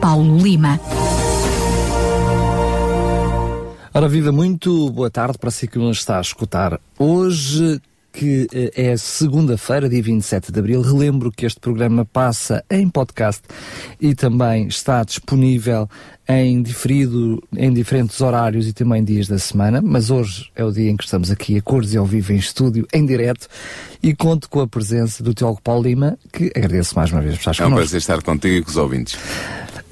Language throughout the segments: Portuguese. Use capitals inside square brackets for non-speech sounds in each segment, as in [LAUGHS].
Paulo Lima. Ora, viva muito boa tarde para si que nos está a escutar. Hoje, que eh, é segunda-feira, dia 27 de abril, relembro que este programa passa em podcast e também está disponível em diferido, em diferentes horários e também dias da semana, mas hoje é o dia em que estamos aqui a cores e ao vivo em estúdio, em direto, e conto com a presença do Teólogo Paulo Lima, que agradeço mais uma vez por estar É um prazer estar contigo e com os ouvintes.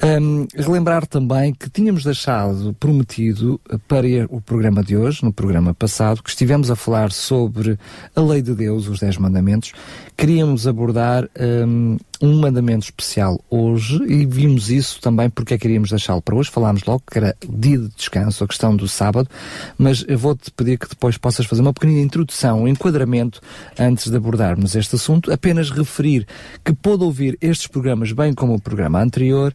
Um, relembrar também que tínhamos deixado prometido para o programa de hoje, no programa passado, que estivemos a falar sobre a lei de Deus, os Dez Mandamentos. Queríamos abordar um, um mandamento especial hoje e vimos isso também porque é que queríamos deixá-lo para hoje. Falámos logo que era dia de descanso, a questão do sábado, mas eu vou-te pedir que depois possas fazer uma pequenina introdução, um enquadramento antes de abordarmos este assunto. Apenas referir que pôde ouvir estes programas, bem como o programa anterior,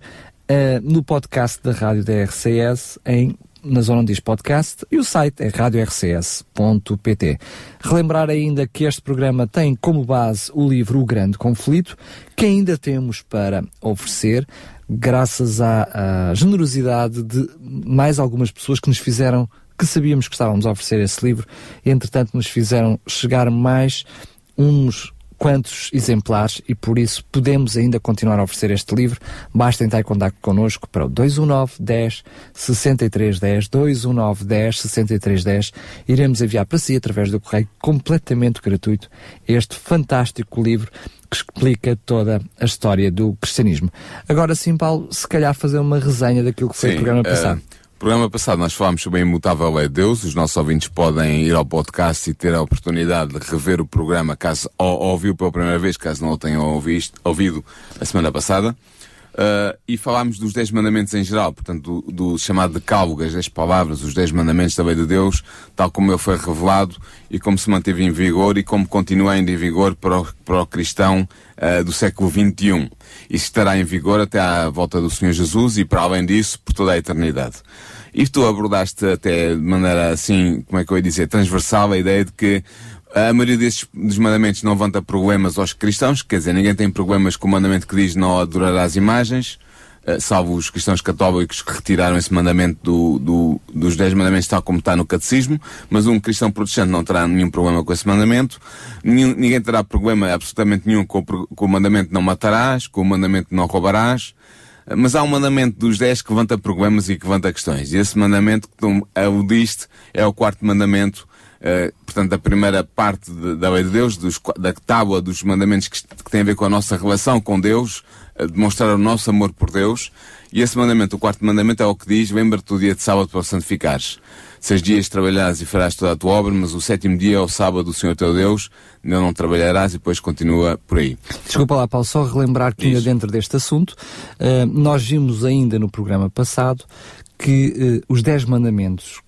Uh, no podcast da Rádio da RCS, em, na zona diz podcast, e o site é radiorcs.pt. Relembrar ainda que este programa tem como base o livro O Grande Conflito, que ainda temos para oferecer, graças à, à generosidade de mais algumas pessoas que nos fizeram, que sabíamos que estávamos a oferecer esse livro, entretanto nos fizeram chegar mais uns quantos exemplares e por isso podemos ainda continuar a oferecer este livro. Basta entrar em contato connosco para o 219 10 63 10 219 10 63 10. Iremos enviar para si através do correio completamente gratuito este fantástico livro que explica toda a história do cristianismo. Agora sim, Paulo, se calhar fazer uma resenha daquilo que foi Sim, o programa passado. Uh, programa passado nós falámos sobre a imutável de Deus. Os nossos ouvintes podem ir ao podcast e ter a oportunidade de rever o programa caso ou, ouviu pela primeira vez, caso não o tenham ouvido a semana passada. Uh, e falámos dos 10 mandamentos em geral, portanto, do, do chamado decálogo, as 10 palavras, os 10 mandamentos da lei de Deus, tal como ele foi revelado e como se manteve em vigor e como continua ainda em vigor para o, para o cristão uh, do século XXI. Isso estará em vigor até à volta do Senhor Jesus e, para além disso, por toda a eternidade. E tu abordaste até de maneira assim, como é que eu ia dizer, transversal a ideia de que a maioria desses dos mandamentos não levanta problemas aos cristãos, quer dizer, ninguém tem problemas com o mandamento que diz não adorarás imagens, uh, salvo os cristãos católicos que retiraram esse mandamento do, do, dos 10 mandamentos tal como está no catecismo, mas um cristão protestante não terá nenhum problema com esse mandamento, Nenhum, ninguém terá problema absolutamente nenhum com, o- com o mandamento não matarás, com o mandamento não roubarás, uh, mas há um mandamento dos 10 que levanta problemas e que levanta questões, e esse mandamento que tu aludiste é o quarto mandamento Uh, portanto, a primeira parte de- da lei de Deus, dos da tábua dos mandamentos que, que tem a ver com a nossa relação com Deus, uh, demonstrar o nosso amor por Deus. E esse mandamento, o quarto mandamento, é o que diz: lembra-te do dia de sábado para o santificares. Seis dias trabalharás e farás toda a tua obra, mas o sétimo dia é o sábado do Senhor teu Deus, nele não trabalharás e depois continua por aí. Desculpa lá, Paulo, só relembrar que ainda dentro deste assunto, eh, nós vimos ainda no programa passado que eh, os 10 mandamentos,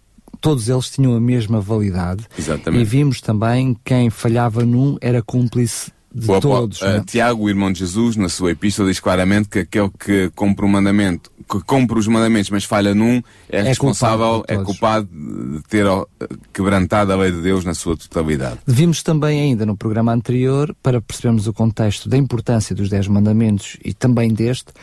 todos eles tinham a mesma validade. Exatamente. E vimos também quem falhava num era cúmplice de O todos. uh, não é? Tiago, o irmão de Jesus, na sua epístola, diz claramente que aquele que cumpre o mandamento, que cumpre os mandamentos, mas falha num, é, É responsável, culpado é culpado de ter quebrantado a lei de Deus na sua totalidade. Vimos também ainda no programa anterior, para percebermos o contexto da importância dos Dez Mandamentos e também deste,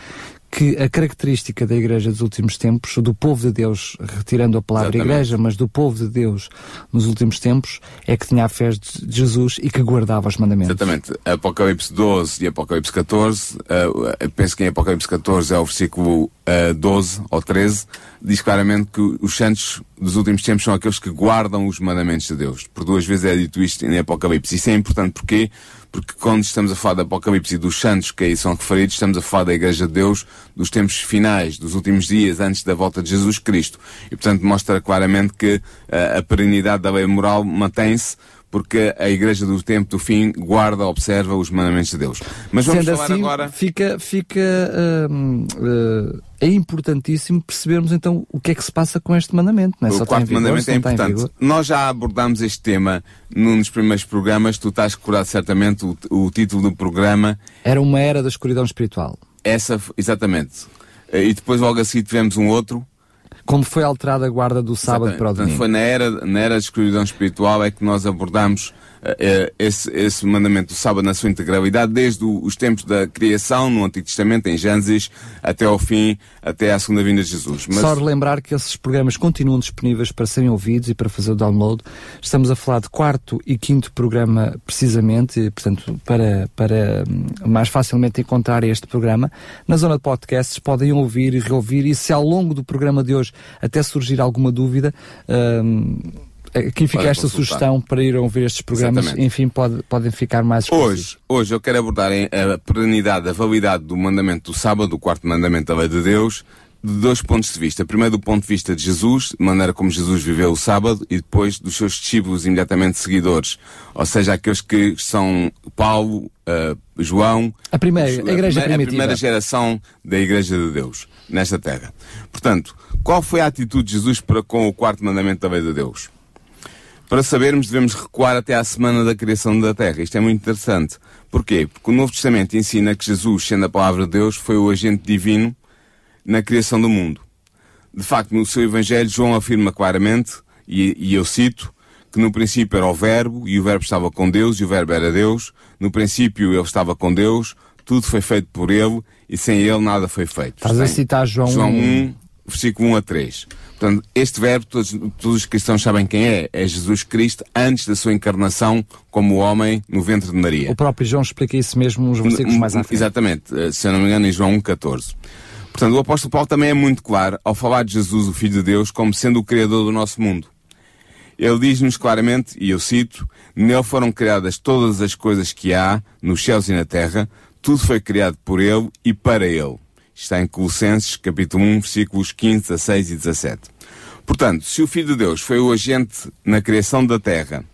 que a característica da Igreja dos últimos tempos, do povo de Deus, retirando a palavra Exatamente. Igreja, mas do povo de Deus nos últimos tempos, é que tinha a fé de Jesus e que guardava os mandamentos. Exatamente. Apocalipse 12 e Apocalipse 14, uh, eu penso que em Apocalipse 14 é o versículo uh, 12 ou 13, diz claramente que os santos dos últimos tempos são aqueles que guardam os mandamentos de Deus. Por duas vezes é dito isto em Apocalipse. Isso é importante porquê? Porque quando estamos a falar de Apocalipse e dos santos que aí são referidos, estamos a falar da Igreja de Deus dos tempos finais, dos últimos dias antes da volta de Jesus Cristo. E portanto mostra claramente que uh, a perenidade da lei moral mantém-se porque a Igreja do Tempo do Fim guarda, observa os mandamentos de Deus. Mas vamos Sendo falar assim, agora. Fica, fica, hum, uh, é importantíssimo percebermos então o que é que se passa com este mandamento. Não é? O Só quarto vigor, mandamento é importante. Nós já abordámos este tema num dos primeiros programas. Tu estás recordado certamente o, o título do programa. Era uma era da escuridão espiritual. Essa, exatamente. E depois logo a seguir tivemos um outro. Como foi alterada a guarda do sábado Exatamente. para o Portanto, domingo. foi na era, na era da escuridão espiritual é que nós abordamos eh, esse, esse mandamento do sábado na sua integralidade, desde o- os tempos da criação, no Antigo Testamento, em Gênesis, até ao fim, até à segunda vinda de Jesus. Mas Só relembrar que esses programas continuam disponíveis para serem ouvidos e para fazer o download. Estamos a falar de quarto e quinto programa, precisamente, e, portanto, para, para hum, mais facilmente encontrar este programa. Na zona de podcasts podem ouvir e reouvir, e se ao longo do programa de hoje até surgir alguma dúvida, hum, aqui fica Podem esta consultar. sugestão para ir ouvir estes programas, Exatamente. enfim, pode, podem ficar mais. Hoje, hoje eu quero abordar a perenidade, a validade do mandamento do sábado, o quarto mandamento da lei de Deus, de dois pontos de vista. Primeiro, do ponto de vista de Jesus, de maneira como Jesus viveu o sábado, e depois dos seus discípulos imediatamente seguidores, ou seja, aqueles que são Paulo, eh, João, A primeira, os- a igreja a primitiva. primeira geração da Igreja de Deus nesta terra. Portanto, qual foi a atitude de Jesus para com o quarto mandamento da lei de Deus? Para sabermos, devemos recuar até à semana da criação da Terra. Isto é muito interessante. Porquê? Porque o Novo Testamento ensina que Jesus, sendo a palavra de Deus, foi o agente divino na criação do mundo. De facto, no seu Evangelho, João afirma claramente, e, e eu cito, que no princípio era o Verbo, e o Verbo estava com Deus, e o Verbo era Deus. No princípio ele estava com Deus, tudo foi feito por ele, e sem ele nada foi feito. Estás a citar João João 1. 1, versículo 1 a 3. Portanto, este verbo, todos, todos os cristãos sabem quem é. É Jesus Cristo antes da sua encarnação como homem no ventre de Maria. O próprio João explica isso mesmo nos versículos mais à frente. Exatamente, eh, se eu não me engano, em João 1,14. Portanto, o apóstolo Paulo também é muito claro ao falar de Jesus, o Filho de Deus, como sendo o Criador do nosso mundo. Ele diz-nos claramente, e eu cito, nele foram criadas todas as coisas que há, nos céus e na terra, tudo foi criado por ele e para ele. Está em Colossenses, capítulo 1, versículos 15, 16 e 17. Portanto, se o Filho de Deus foi o agente na criação da terra,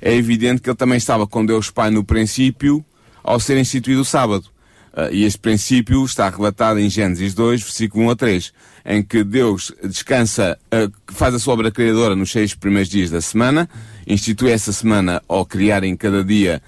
é evidente que ele também estava com Deus Pai no princípio, ao ser instituído o sábado. Ah, e este princípio está relatado em Gênesis 2, versículo 1 a 3, em que Deus descansa, ah, faz a sua obra criadora nos seis primeiros dias da semana, institui essa semana ao criar em cada dia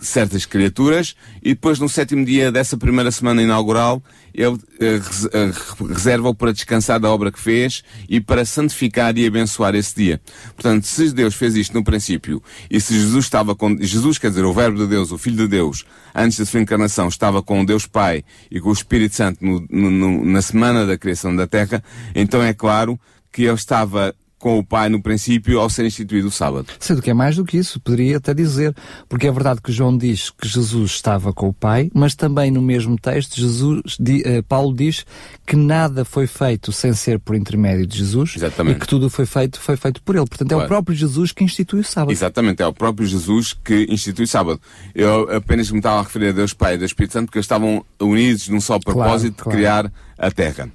certas criaturas, e depois no sétimo dia dessa primeira semana inaugural, ele ah, reserva-o para descansar da obra que fez e para santificar e abençoar esse dia. Portanto, se Deus fez isto no princípio, e se Jesus estava com, Jesus, quer dizer, o Verbo de Deus, o Filho de Deus, antes da sua encarnação, estava com Deus Pai e com o Espírito Santo no- no- no- na semana da criação da Terra, então é claro que ele estava com o Pai no princípio ao ser instituído o sábado. Sendo que é mais do que isso, poderia até dizer, porque é verdade que João diz que Jesus estava com o Pai, mas também no mesmo texto, Jesus, eh, Paulo diz que nada foi feito sem ser por intermédio de Jesus Exatamente. e que tudo foi feito, foi feito por ele. Portanto, é o Claro. próprio Jesus que institui o sábado. Exatamente, é o próprio Jesus que institui o sábado. Eu apenas me estava a referir a Deus Pai e Deus Espírito Santo porque eles estavam unidos num só propósito claro. de criar a Terra.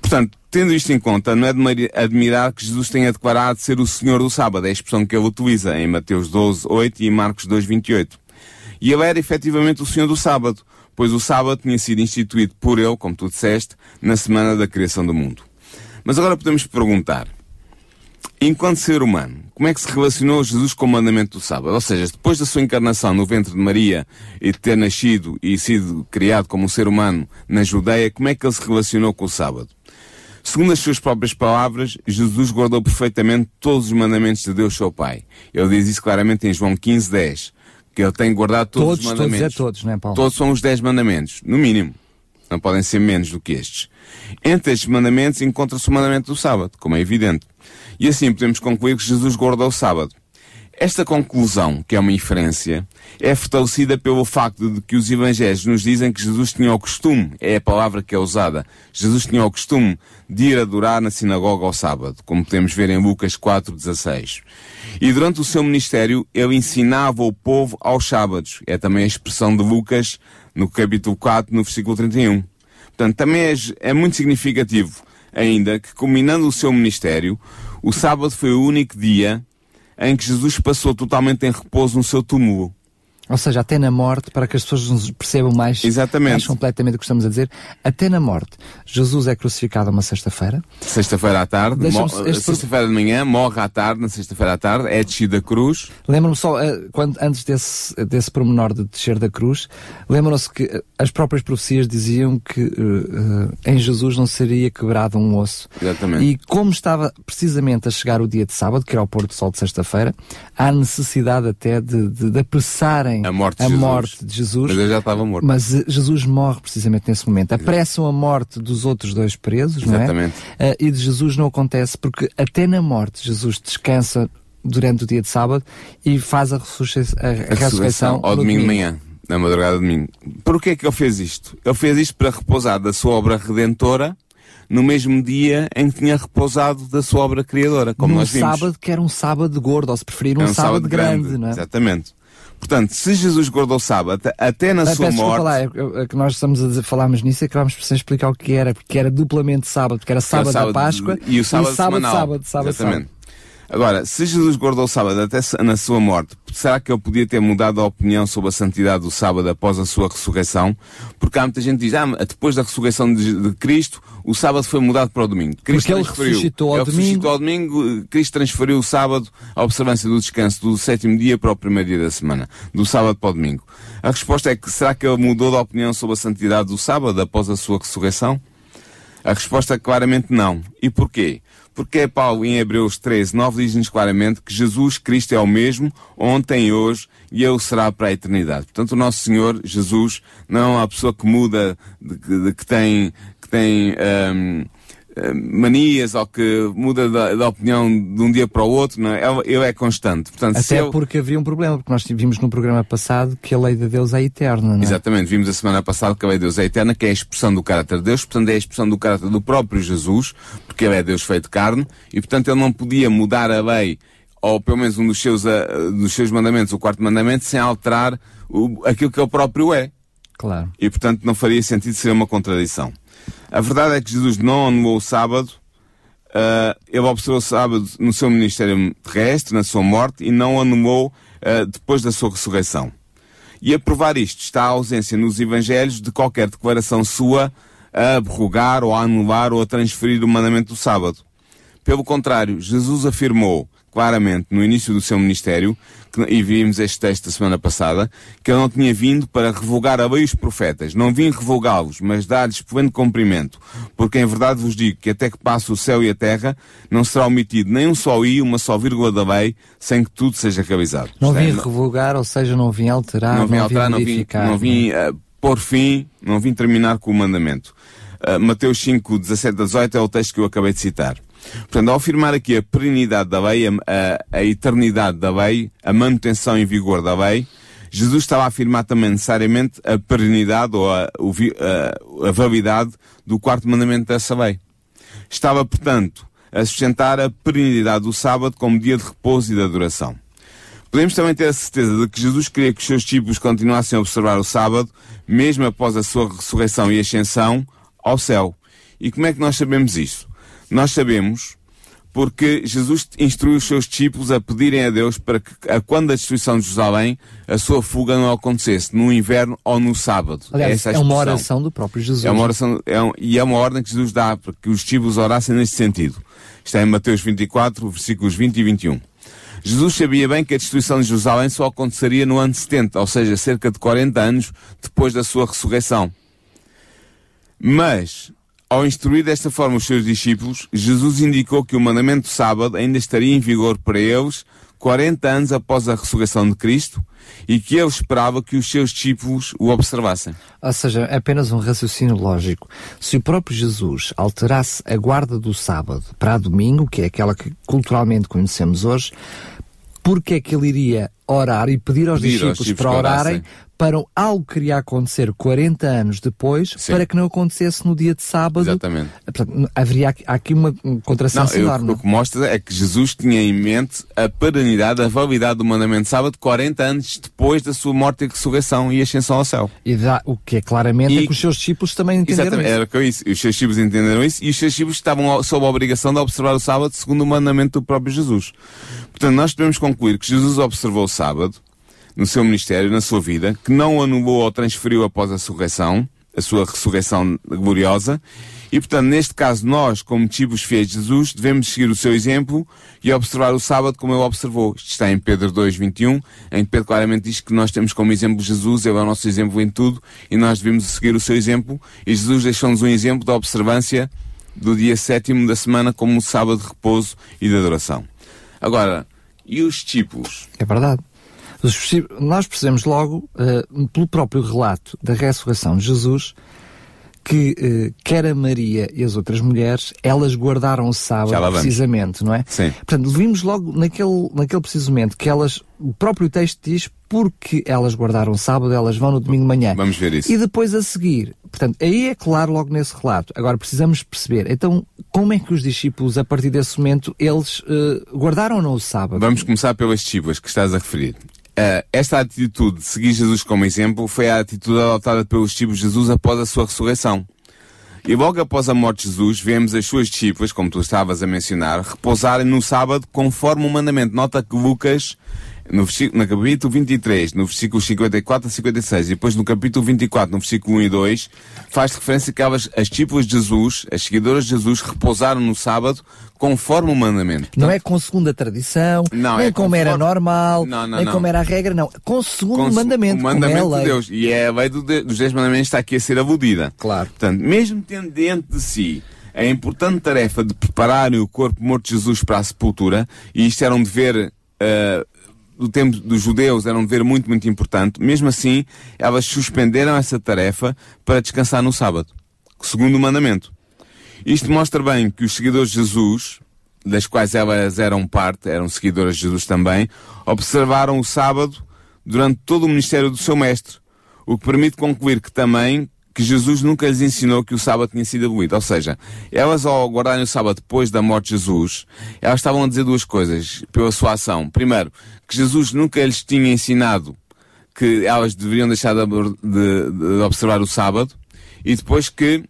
Portanto, tendo isto em conta, não é de admirar que Jesus tenha declarado ser o Senhor do sábado, é a expressão que ele utiliza em Mateus 12, 8 e Marcos 2, 28. E ele era efetivamente o Senhor do sábado, pois o sábado tinha sido instituído por ele, como tu disseste, na semana da criação do mundo. Mas agora podemos perguntar, enquanto ser humano, como é que se relacionou Jesus com o mandamento do sábado? Ou seja, depois da sua encarnação no ventre de Maria e de ter nascido e sido criado como um ser humano na Judeia, como é que ele se relacionou com o sábado? Segundo as suas próprias palavras, Jesus guardou perfeitamente todos os mandamentos de Deus seu Pai. Ele diz isso claramente em João 15, 10, que ele tem guardado todos, Todos, os todos mandamentos. é todos, não é, Paulo? Todos são os dez mandamentos, no mínimo. Não podem ser menos do que estes. Entre estes mandamentos encontra-se o mandamento do sábado, como é evidente. E assim podemos concluir que Jesus guardou o sábado. Esta conclusão, que é uma inferência, é fortalecida pelo facto de que os evangelhos nos dizem que Jesus tinha o costume, é a palavra que é usada, Jesus tinha o costume de ir adorar na sinagoga ao sábado, como podemos ver em Lucas 4,16. E durante o seu ministério, ele ensinava o povo aos sábados. É também a expressão de Lucas no capítulo 4, no versículo 31. Portanto, também é, é muito significativo ainda que, culminando o seu ministério, o sábado foi o único dia em que Jesus passou totalmente em repouso no seu túmulo. Ou seja, até na morte, para que as pessoas nos percebam mais, Exatamente. mais completamente o que estamos a dizer, até na morte. Jesus é crucificado uma sexta-feira. Sexta-feira à tarde, este- sexta-feira de manhã, morre à tarde, na sexta-feira à tarde, é descido da cruz. Lembro-me só, eh, quando, antes desse, desse pormenor de descer da cruz, lembram-se que eh, as próprias profecias diziam que eh, em Jesus não seria quebrado um osso. Exatamente. E como estava precisamente a chegar o dia de sábado, que era o pôr do sol de sexta-feira, há necessidade até de, de, de apressarem A morte de Jesus. morte de Jesus. Mas ele já estava morto. Mas eh, Jesus morre precisamente nesse momento. Apressam a morte dos outros dois presos, não é? Exatamente. Eh, e de Jesus não acontece porque até na morte Jesus descansa durante o dia de sábado e faz a, ressurrei- a- a a ressurreição ao domingo de manhã, na madrugada de domingo. Por que é que ele fez isto? Ele fez isto para repousar da sua obra redentora no mesmo dia em que tinha repousado da sua obra criadora, como Num nós vimos. sábado que era um sábado gordo, ou se preferir, um, É sábado, grande, não é? Exatamente. Portanto, se Jesus guardou o sábado até- na Ah, sua morte, lá, é, é que nós estamos a dizer, falámos nisso e acabámos por sem explicar o que era, porque era duplamente sábado, porque era que é o sábado, da Páscoa e o sábado, sábado, semanal. sábado, sábado, Exatamente. sábado. Agora, se Jesus guardou o sábado até na sua morte, será que ele podia ter mudado a opinião sobre a santidade do sábado após a sua ressurreição? Porque há muita gente que diz, ah, depois da ressurreição de, de Cristo, o sábado foi mudado para o domingo. Cristo Porque ele ressuscitou ao ele domingo. ao domingo, Cristo transferiu o sábado, a observância do descanso do sétimo dia para o primeiro dia da semana, do sábado para o domingo. A resposta é que, será que ele mudou de opinião sobre a santidade do sábado após a sua ressurreição? A resposta é claramente não. E porquê? Porque Paulo em Hebreus 13, 9 diz-nos claramente que Jesus Cristo é o mesmo ontem e hoje e ele será para a eternidade. Portanto, o nosso Senhor Jesus não é uma pessoa que muda, de, que- de- que tem, que tem hum, manias ou que muda da, da opinião de um dia para o outro. Não é? Ele, ele é constante. Portanto, Até ele- porque havia um problema, porque nós vimos no programa passado que a lei de Deus é eterna, não é? Exatamente, vimos a semana passada que a lei de Deus é eterna, que é a expressão do caráter de Deus, portanto é a expressão do caráter do próprio Jesus, porque ele é Deus feito carne, e portanto ele não podia mudar a lei, ou pelo menos um dos seus, ah, dos seus mandamentos, o quarto mandamento, sem alterar o, aquilo que ele próprio é. Claro. E portanto não faria sentido ser uma contradição. A verdade é que Jesus não anulou o sábado, ah, ele observou o sábado no seu ministério terrestre, na sua morte, e não anulou ah, depois da sua ressurreição. E a provar isto está a ausência nos Evangelhos de qualquer declaração sua a abrogar ou a anular ou a transferir o mandamento do sábado. Pelo contrário, Jesus afirmou claramente no início do seu ministério, que, e vimos este texto da semana passada, que ele não tinha vindo para revogar a lei os profetas. Não vim revogá-los, mas dar-lhes pleno cumprimento. Porque em verdade vos digo que até que passe o céu e a terra, não será omitido nem um só i, uma só vírgula da lei, sem que tudo seja realizado. Não é, vim revogar, ou seja, não vim alterar, não vim alterar, não vim, modificar. não vim uh, pôr fim, não vim terminar com o mandamento. Uh, Mateus 5, 17 a 18 é o texto que eu acabei de citar. Portanto, ao afirmar aqui a perenidade da lei, a, a, eternidade da lei, a manutenção em vigor da lei, Jesus estava a afirmar também necessariamente a perenidade ou a, a, a validade do quarto mandamento dessa lei. Estava, portanto, a sustentar a perenidade do sábado como dia de repouso e de adoração. Podemos também ter a certeza de que Jesus queria que os seus discípulos continuassem a observar o sábado, mesmo após a sua ressurreição e ascensão ao céu. E como é que nós sabemos isso? Nós sabemos porque Jesus instruiu os seus discípulos a pedirem a Deus para que, a quando a destruição de Jerusalém, a sua fuga não acontecesse, no inverno ou no sábado. Aliás, Essa é, a uma oração do próprio Jesus. É uma oração, é um- e é uma ordem que Jesus dá para que os discípulos orassem neste sentido. Está em Mateus 24, versículos 20 e 21. Jesus sabia bem que a destruição de Jerusalém só aconteceria no ano 70, ou seja, cerca de 40 anos depois da sua ressurreição. Mas, ao instruir desta forma os seus discípulos, Jesus indicou que o mandamento do sábado ainda estaria em vigor para eles 40 anos após a ressurreição de Cristo e que ele esperava que os seus discípulos o observassem. Ou seja, é apenas um raciocínio lógico. Se o próprio Jesus alterasse a guarda do sábado para domingo, que é aquela que culturalmente conhecemos hoje, porque é que ele iria orar e pedir aos Pedir discípulos, aos discípulos para orarem para algo que iria acontecer 40 anos depois, Sim. para que não acontecesse no dia de sábado. Exatamente. Portanto, haveria aqui, aqui uma um Não, contrassenso eu- enorme. o que mostra é que Jesus tinha em mente a perenidade, a validade do mandamento de sábado 40 anos depois da sua morte e ressurreição e ascensão ao céu. E dá, o que é claramente é E- que os seus discípulos também entenderam Exatamente, isso. era que disse. Os seus discípulos entenderam isso e os seus discípulos estavam sob a obrigação de observar o sábado segundo o mandamento do próprio Jesus. Portanto, nós podemos concluir que Jesus observou o sábado no seu ministério, na sua vida, que não anulou ou transferiu após a ressurreição, a sua ressurreição gloriosa, e portanto, neste caso, nós, como discípulos fiéis de Jesus, devemos seguir o seu exemplo e observar o sábado como ele observou. Isto está em Pedro 2, 21, em que Pedro claramente diz que nós temos como exemplo Jesus, ele é o nosso exemplo em tudo, e nós devemos seguir o seu exemplo, e Jesus deixou-nos um exemplo da observância do dia sétimo da semana como um sábado de repouso e de adoração. Agora, e os discípulos? É verdade. Nós percebemos logo, eh, pelo próprio relato da ressurreição de Jesus, que eh, quer a Maria e as outras mulheres, elas guardaram o sábado precisamente, não é? Sim. Portanto, vimos logo naquele, naquele preciso momento que elas, o próprio texto diz porque elas guardaram o sábado, elas vão no domingo de manhã. Vamos ver isso. E depois a seguir, portanto, aí é claro logo nesse relato. Agora precisamos perceber, então, como é que os discípulos, a partir desse momento, eles eh, guardaram ou não o sábado? Vamos começar pelas discípulas que estás a referir. Eh, esta atitude de seguir Jesus como exemplo foi a atitude adotada pelos discípulos de Jesus após a sua ressurreição. E logo após a morte de Jesus, vemos as suas discípulas, como tu estavas a mencionar, repousarem no sábado conforme o mandamento. Nota que Lucas, no, no capítulo 23, no versículo 54 a 56, e depois no capítulo 24, no versículo 1 e 2, faz referência que elas, as discípulas de Jesus, as seguidoras de Jesus, repousaram no sábado conforme o mandamento. Não é com segunda tradição, Não, nem é como era conforme- normal, Não, não, nem não. como era a regra, não. Com segundo Com mandamento, o mandamento é de. Deus. E é a lei do de- dos dez mandamentos está aqui a ser aludida. Claro. Portanto, mesmo tendo dentro de si a importante tarefa de prepararem o corpo morto de Jesus para a sepultura, e isto era um dever, eh, do tempo dos judeus, era um dever muito, muito importante, mesmo assim, elas suspenderam essa tarefa para descansar no sábado. Segundo o mandamento. Isto mostra bem que os seguidores de Jesus, das quais elas eram parte, eram seguidoras de Jesus também, observaram o sábado durante todo o ministério do seu mestre, o que permite concluir que também que Jesus nunca lhes ensinou que o sábado tinha sido abolido. Ou seja, elas ao guardarem o sábado depois da morte de Jesus, elas estavam a dizer duas coisas pela sua ação. Primeiro, que Jesus nunca lhes tinha ensinado que elas deveriam deixar de, de- de observar o sábado, e depois que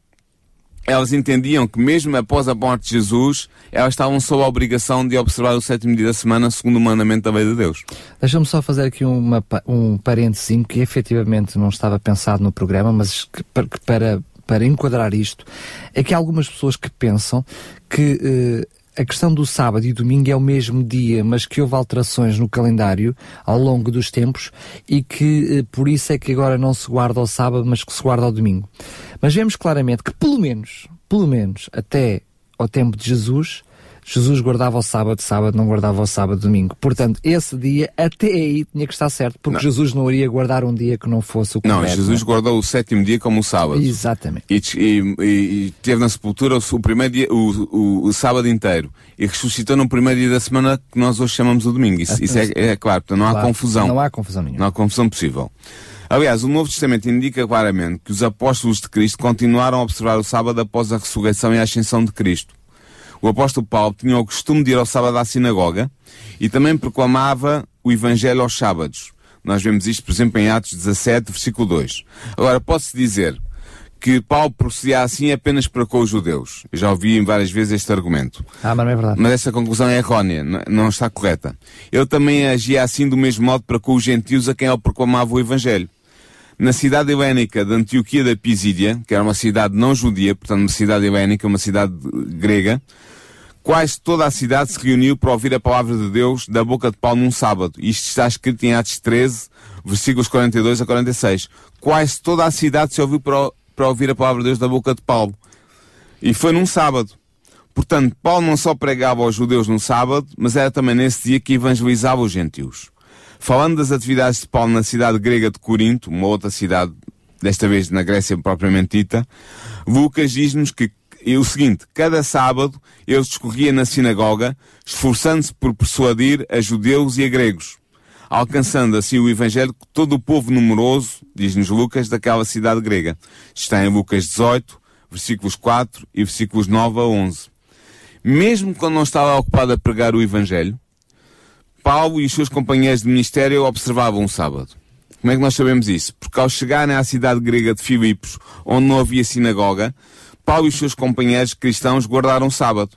elas entendiam que mesmo após a morte de Jesus, elas estavam sob a obrigação de observar o sétimo dia da semana segundo o mandamento da lei de Deus. Deixa-me só fazer aqui uma, um parênteses que efetivamente não estava pensado no programa, mas que para, para enquadrar isto, é que há algumas pessoas que pensam que eh, a questão do sábado e domingo é o mesmo dia, mas que houve alterações no calendário ao longo dos tempos e que eh, por isso é que agora não se guarda ao sábado, mas que se guarda ao domingo. Mas vemos claramente que pelo menos, pelo menos até ao tempo de Jesus, Jesus guardava o sábado, sábado não guardava o sábado, domingo. Portanto, esse dia até aí tinha que estar certo, porque Não. Jesus não iria guardar um dia que não fosse o Não, correto. Jesus guardou o sétimo dia como o sábado. Exatamente. E, e- e- teve na sepultura o, o primeiro dia, o, o- o sábado inteiro. E ressuscitou no primeiro dia da semana que nós hoje chamamos o domingo. Isso, isso é, é claro, portanto não há Claro, confusão. Não há confusão nenhuma. Não há confusão possível. Aliás, o Novo Testamento indica claramente que os apóstolos de Cristo continuaram a observar o sábado após a ressurreição e a ascensão de Cristo. O apóstolo Paulo tinha o costume de ir ao sábado à sinagoga e também proclamava o Evangelho aos sábados. Nós vemos isto, por exemplo, em Atos 17, versículo 2. Agora, pode-se dizer que Paulo procedia assim apenas para com os judeus. Eu já ouvi várias vezes este argumento. Ah, mas não é verdade. Mas essa conclusão é errónea, não está correta. Ele também agia assim do mesmo modo para com os gentios a quem ele proclamava o Evangelho. Na cidade helénica de Antioquia da Pisídia, que era uma cidade não judia, portanto uma cidade helénica, uma cidade grega, quase toda a cidade se reuniu para ouvir a palavra de Deus da boca de Paulo num sábado. Isto está escrito em Atos 13, versículos 42 a 46. Quase toda a cidade se ouviu para, para ouvir a palavra de Deus da boca de Paulo. E foi num sábado. Portanto, Paulo não só pregava aos judeus no sábado, mas era também nesse dia que evangelizava os gentios. Falando das atividades de Paulo na cidade grega de Corinto, uma outra cidade, desta vez na Grécia propriamente dita, Lucas diz-nos que é o seguinte, cada sábado ele discorria na sinagoga, esforçando-se por persuadir a judeus e a gregos. alcançando assim o Evangelho todo o povo numeroso, diz-nos Lucas, daquela cidade grega. Está em Lucas 18, versículos 4 e versículos 9 a 11. Mesmo quando não estava ocupado a pregar o Evangelho, Paulo e os seus companheiros de ministério observavam o sábado. Como é que nós sabemos isso? Porque ao chegarem à cidade grega de Filipos, onde não havia sinagoga, Paulo e os seus companheiros cristãos guardaram sábado.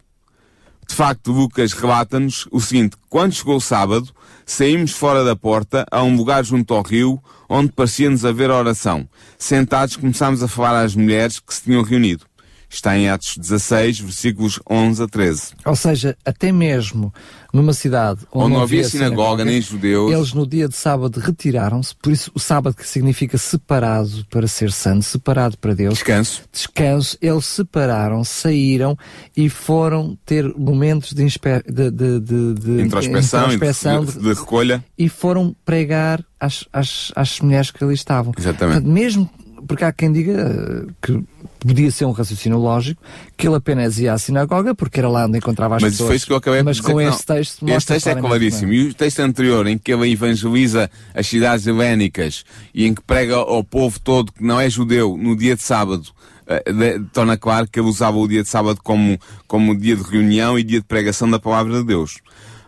De facto, Lucas relata-nos o seguinte: quando chegou o sábado, saímos fora da porta, a um lugar junto ao rio, onde parecia-nos haver oração. Sentados, começámos a falar às mulheres que se tinham reunido. Está em Atos 16, versículos 11 a 13. Ou seja, até mesmo numa cidade onde, onde não havia sinagoga, nem judeus, eles no dia de sábado retiraram-se, por isso o sábado que significa separado para ser santo, separado para Deus. Descanso. Descanso. Eles separaram, saíram e foram ter momentos de, de, de, de, introspeção, introspeção de, de, recolha. E foram pregar às, às, às mulheres que ali estavam. Exatamente. Portanto, mesmo porque há quem diga que podia ser um raciocínio lógico, que ele apenas ia à sinagoga porque era lá onde encontrava as mas pessoas. Mas foi isso que eu acabei Mas de com dizer esse texto Este texto é claríssimo. E o texto anterior, em que ele evangeliza as cidades helénicas e em que prega ao povo todo que não é judeu no dia de sábado, uh, torna claro que ele usava o dia de sábado como, como dia de reunião e dia de pregação da palavra de Deus.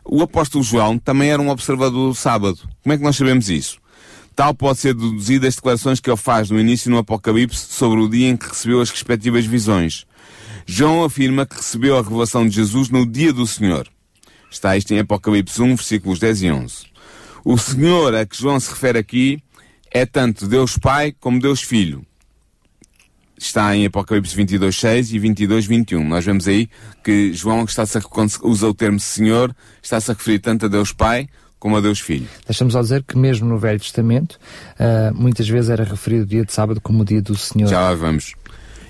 O apóstolo João também era um observador do sábado. Como é que nós sabemos isso? Tal pode ser deduzido as declarações que ele faz no início no Apocalipse sobre o dia em que recebeu as respectivas visões. João afirma que recebeu a revelação de Jesus no dia do Senhor. Está isto em Apocalipse 1, versículos 10 e 11. O Senhor a que João se refere aqui é tanto Deus Pai como Deus Filho. Está em Apocalipse 22, 6 e 22, 21. Nós vemos aí que João, está-se a, quando usa o termo Senhor, está-se a referir tanto a Deus Pai como a Deus Filho. Deixamos só dizer que mesmo no Velho Testamento, uh, muitas vezes era referido o dia de sábado como o dia do Senhor. Já lá vamos.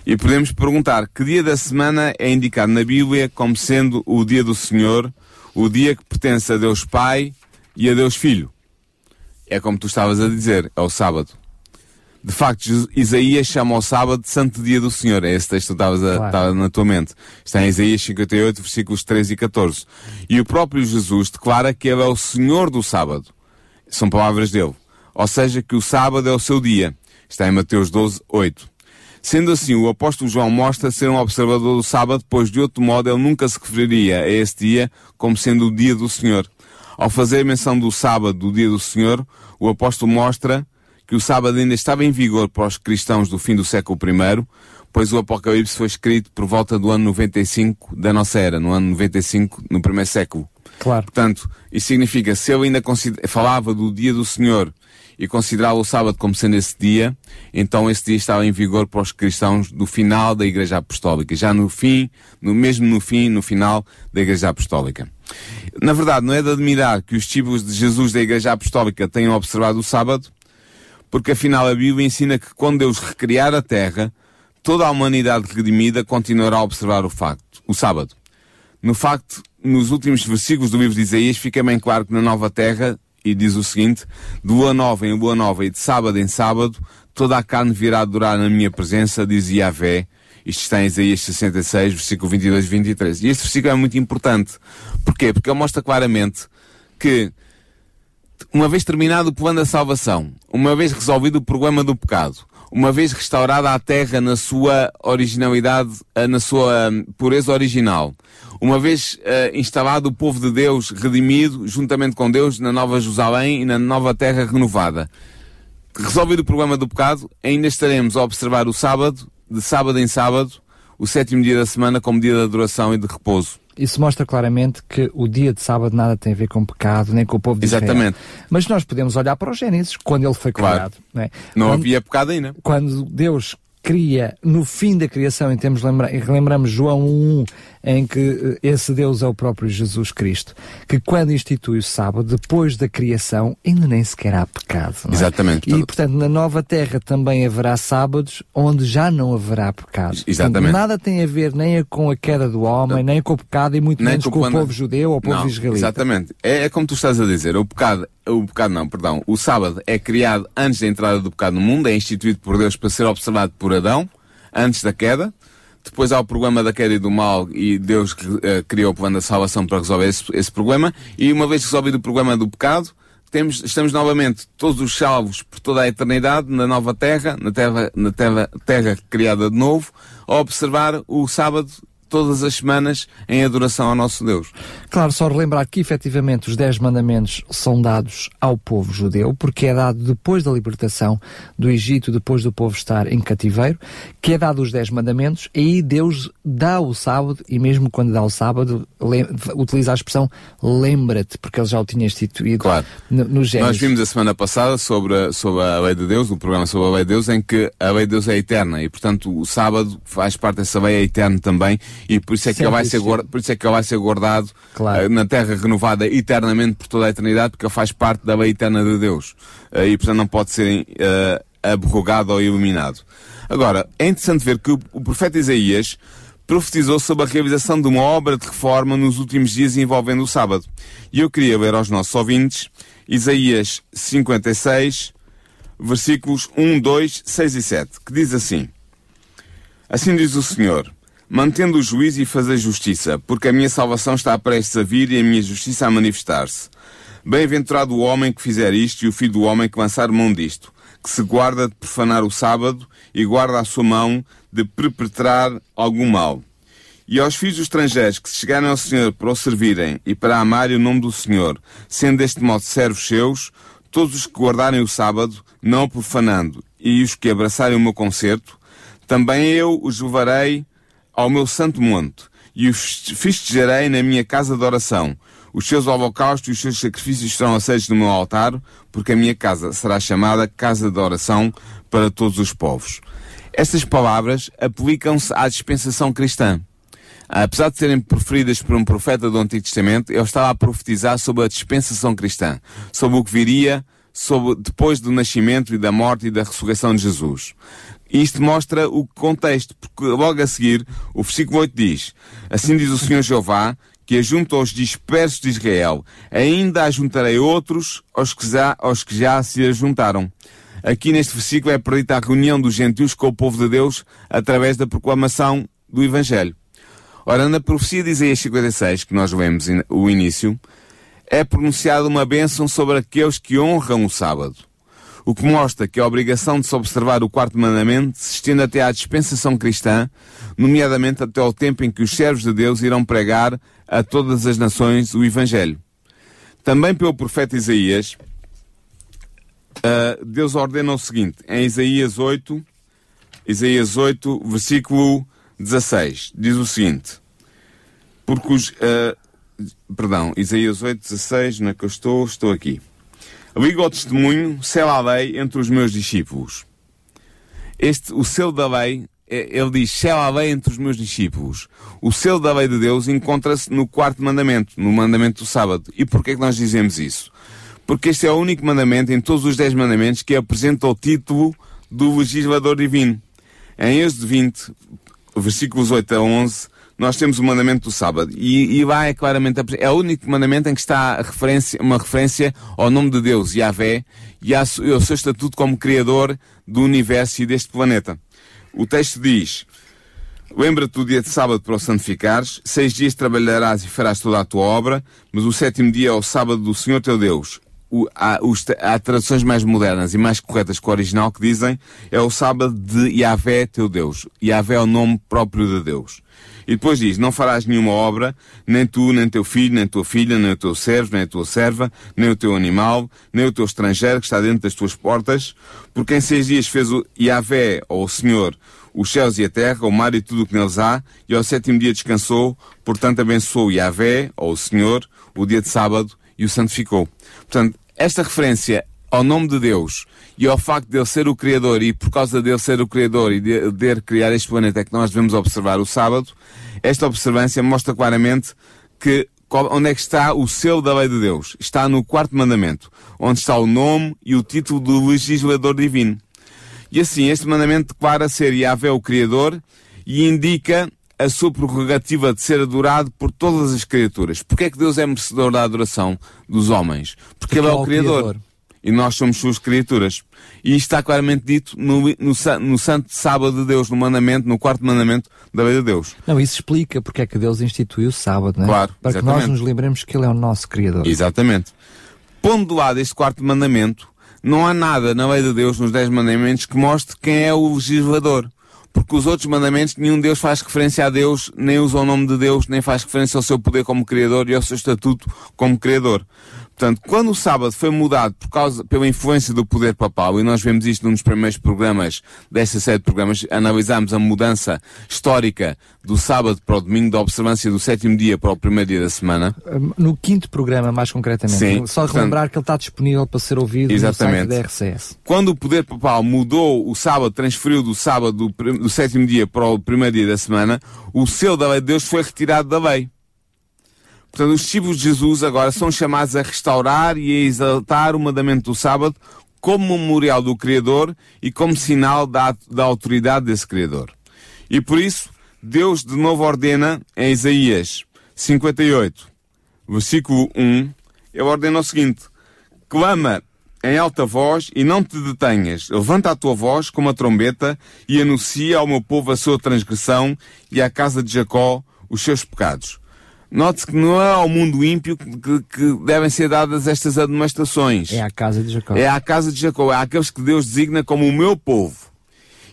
E podemos perguntar que dia da semana é indicado na Bíblia como sendo o dia do Senhor, o dia que pertence a Deus Pai e a Deus Filho. É como tu estavas a dizer, é o sábado. De facto, Isaías chama o sábado de Santo Dia do Senhor. É esse texto que estavas claro. na tua mente. Está em Isaías 58, versículos 13 e 14. E o próprio Jesus declara que Ele é o Senhor do sábado. São palavras dele. Ou seja, que o sábado é o seu dia. Está em Mateus 12, 8. Sendo assim, o apóstolo João mostra ser um observador do sábado, pois de outro modo ele nunca se referiria a esse dia como sendo o dia do Senhor. Ao fazer menção do sábado, do dia do Senhor, o apóstolo mostra que o sábado ainda estava em vigor para os cristãos do fim do século I, pois o Apocalipse foi escrito por volta do ano 95 da nossa era, no ano 95, no primeiro século. Claro. Portanto, isso significa, se ele ainda falava do dia do Senhor e considerava o sábado como sendo esse dia, então esse dia estava em vigor para os cristãos do final da Igreja Apostólica, já no fim, no mesmo no fim, no final da Igreja Apostólica. Na verdade, não é de admirar que os discípulos de Jesus da Igreja Apostólica tenham observado o sábado, porque afinal a Bíblia ensina que quando Deus recriar a terra, toda a humanidade redimida continuará a observar o facto, o sábado. No facto, nos últimos versículos do livro de Isaías fica bem claro que na nova terra, e diz o seguinte, de lua nova em lua nova e de sábado em sábado, toda a carne virá adorar na minha presença, diz Yahvé. Isto está em Isaías 66, versículo 22 e 23. E este versículo é muito importante. Porquê? Porque ele mostra claramente que uma vez terminado o plano da salvação, uma vez resolvido o problema do pecado, uma vez restaurada a terra na sua originalidade, eh, na sua hum, pureza original, uma vez uh, instalado o povo de Deus redimido, juntamente com Deus, na Nova Jerusalém e na nova terra renovada, resolvido o problema do pecado, ainda estaremos a observar o sábado, de sábado em sábado, o sétimo dia da semana, como dia de adoração e de repouso. Isso mostra claramente que o dia de sábado nada tem a ver com pecado, nem com o povo de Exatamente. Israel. Mas nós podemos olhar para o Gênesis, quando ele foi claro. criado. Não, é? não quando, havia pecado ainda. Quando Deus cria no fim da criação, em termos lembra, lembramos João 1, em que eh, esse Deus é o próprio Jesus Cristo, que quando institui o sábado, depois da criação, ainda nem sequer há pecado. É? Exatamente. E, portanto, na nova terra também haverá sábados onde já não haverá pecado. Exatamente. Portanto, nada tem a ver nem com a queda do homem, nem com o pecado, e muito nem menos com, com o povo judeu ou o povo não, israelita. Exatamente. É, é como tu estás a dizer, o pecado o pecado não, perdão, o sábado é criado antes da entrada do pecado no mundo, é instituído por Deus para ser observado por Adão, antes da queda. Depois há o problema da queda e do mal e Deus uh, criou o plano da salvação para resolver esse, esse, problema. E uma vez resolvido o problema do pecado, temos, estamos novamente todos os salvos por toda a eternidade na nova terra, na terra, na terra, terra criada de novo, a observar o sábado todas as semanas em adoração ao nosso Deus. Claro, só relembrar que efetivamente os Dez Mandamentos são dados ao povo judeu, porque é dado depois da libertação do Egito, depois do povo estar em cativeiro, que é dado os Dez Mandamentos, e aí Deus dá o sábado, e mesmo quando dá o sábado, utiliza a expressão lembra-te, porque ele já o tinha instituído claro. no, no Gênesis. Nós vimos a semana passada sobre a, sobre a lei de Deus, o programa sobre a lei de Deus, em que a lei de Deus é eterna, e portanto o sábado faz parte dessa lei, é eterno também, e por isso é que ele vai ser, guardado, por isso é que ele vai ser guardado claro. Uh, na terra renovada eternamente por toda a eternidade, porque faz parte da lei eterna de Deus. Uh, e portanto não pode ser uh, abrogado ou iluminado. Agora, é interessante ver que o profeta Isaías profetizou sobre a realização de uma obra de reforma nos últimos dias envolvendo o sábado. E eu queria ler aos nossos ouvintes Isaías 56, versículos 1, 2, 6 e 7, que diz assim: Assim diz o Senhor: mantendo o juízo e fazer justiça, porque a minha salvação está prestes a vir e a minha justiça a manifestar-se. Bem-aventurado o homem que fizer isto e o filho do homem que lançar mão disto, que se guarda de profanar o sábado e guarda a sua mão de perpetrar algum mal. E aos filhos estrangeiros que se chegarem ao Senhor para o servirem e para amarem o nome do Senhor, sendo deste modo servos seus, todos os que guardarem o sábado, não o profanando, e os que abraçarem o meu concerto, também eu os levarei ao meu santo monte, e os festejarei na minha casa de oração. Os seus holocaustos e os seus sacrifícios serão aceitos no meu altar, porque a minha casa será chamada casa de oração para todos os povos. Estas palavras aplicam-se à dispensação cristã. Apesar de serem proferidas por um profeta do Antigo Testamento, ele estava a profetizar sobre a dispensação cristã, sobre o que viria sobre, depois do nascimento e da morte e da ressurreição de Jesus. Isto mostra o contexto, porque logo a seguir o versículo 8 diz: Assim diz o Senhor Jeová, que ajunto aos dispersos de Israel, ainda ajuntarei outros aos que já, aos que já se ajuntaram. Aqui neste versículo é predita a reunião dos gentios com o povo de Deus através da proclamação do Evangelho. Ora, na profecia de Isaías 56, que nós vemos o início, é pronunciada uma bênção sobre aqueles que honram o sábado o que mostra que a obrigação de se observar o quarto mandamento se estende até à dispensação cristã, nomeadamente até ao tempo em que os servos de Deus irão pregar a todas as nações o Evangelho. Também pelo profeta Isaías, uh, Deus ordena o seguinte, em Isaías 8, Isaías 8, versículo 16, diz o seguinte, porque os, uh, perdão, Isaías 8, 16, na que eu estou, estou aqui. Ligo ao testemunho, selo a lei entre os meus discípulos. Este, o selo da lei, é, ele diz, selo a lei entre os meus discípulos. O selo da lei de Deus encontra-se no quarto mandamento, no mandamento do sábado. E porquê que nós dizemos isso? Porque este é o único mandamento em todos os dez mandamentos que apresenta o título do legislador divino. Em Êxodo 20, versículos 8 a 11, nós temos o mandamento do sábado. E, e lá é claramente, é o único mandamento em que está referência, uma referência ao nome de Deus, Yahvé, e ao seu estatuto como Criador do universo e deste planeta. O texto diz, Lembra-te do dia de sábado para o santificares, seis dias trabalharás e farás toda a tua obra, mas o sétimo dia é o sábado do Senhor teu Deus. O, há, os, há traduções mais modernas e mais corretas que o original que dizem é o sábado de Yahvé teu Deus. Yahvé é o nome próprio de Deus. E depois diz, não farás nenhuma obra, nem tu, nem teu filho, nem tua filha, nem o teu servo, nem a tua serva, nem o teu animal, nem o teu estrangeiro que está dentro das tuas portas, porque em seis dias fez o Yahvé, ou o Senhor, os céus e a terra, o mar e tudo o que neles há, e ao sétimo dia descansou, portanto abençoou Yahvé, ou o Senhor, o dia de sábado, e o santificou. Portanto, esta referência ao nome de Deus e ao facto de ele ser o Criador e por causa dele ser o Criador e de, de criar este planeta é que nós devemos observar o sábado, esta observância mostra claramente que onde é que está o selo da lei de Deus? Está no quarto mandamento, onde está o nome e o título do legislador divino. E assim, este mandamento declara ser Yahvé o Criador e indica a sua prerrogativa de ser adorado por todas as criaturas. Porquê é que Deus é merecedor da adoração dos homens? Porque, Porque Ele é o, é Criador. Criador e nós somos suas criaturas. E isto está claramente dito no, no, no, Santo Sábado de Deus, no mandamento, no quarto mandamento da lei de Deus. Não, isso explica porque é que Deus instituiu o sábado, não é? Claro, Para exatamente. que nós nos lembremos que Ele é o nosso Criador. Exatamente. Pondo de lado este quarto mandamento, não há nada na lei de Deus, nos dez mandamentos, que mostre quem é o legislador. Porque os outros mandamentos, nenhum Deus faz referência a Deus, nem usa o nome de Deus, nem faz referência ao seu poder como Criador e ao seu estatuto como Criador. Portanto, quando o sábado foi mudado por causa, pela influência do poder papal, e nós vemos isto num dos primeiros programas desta série de programas, analisámos a mudança histórica do sábado para o domingo, da observância do sétimo dia para o primeiro dia da semana. No quinto programa, mais concretamente. Sim, Só portanto, relembrar que ele está disponível para ser ouvido Exatamente. no site da RCS. Quando o poder papal mudou o sábado, transferiu do sábado do, do sétimo dia para o primeiro dia da semana, o selo da lei de Deus foi retirado da lei. Portanto, os discípulos de Jesus agora são chamados a restaurar e a exaltar o mandamento do sábado como memorial do Criador e como sinal da, da autoridade desse Criador. E por isso, Deus de novo ordena em Isaías 58, versículo 1, ele ordena o seguinte: clama em alta voz e não te detenhas. Levanta a tua voz como a trombeta e anuncia ao meu povo a sua transgressão e à casa de Jacó os seus pecados. Note que não é ao mundo ímpio que, que- devem ser dadas estas admoestações. É a casa de Jacó. É à casa de Jacó, é àqueles que Deus designa como o meu povo.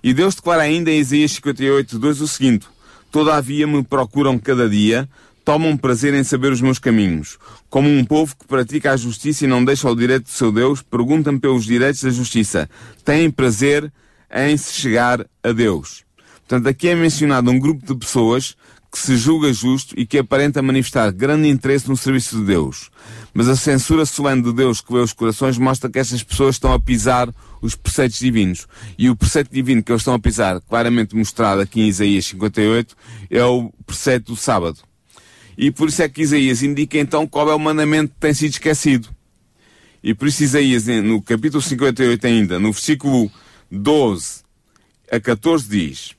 E Deus declara ainda em Isaías 58, 2 o seguinte: Todavia me procuram cada dia, tomam prazer em saber os meus caminhos. Como um povo que pratica a justiça e não deixa o direito do seu Deus, perguntam pelos direitos da justiça. Têm prazer em se chegar a Deus. Portanto, aqui é mencionado um grupo de pessoas que se julga justo e que aparenta manifestar grande interesse no serviço de Deus. Mas a censura solene de Deus que vê os corações mostra que estas pessoas estão a pisar os preceitos divinos. E o preceito divino que eles estão a pisar, claramente mostrado aqui em Isaías 58, é o preceito do sábado. E por isso é que Isaías indica então qual é o mandamento que tem sido esquecido. E por isso Isaías, no capítulo 58 ainda, no versículo 12 a 14 diz,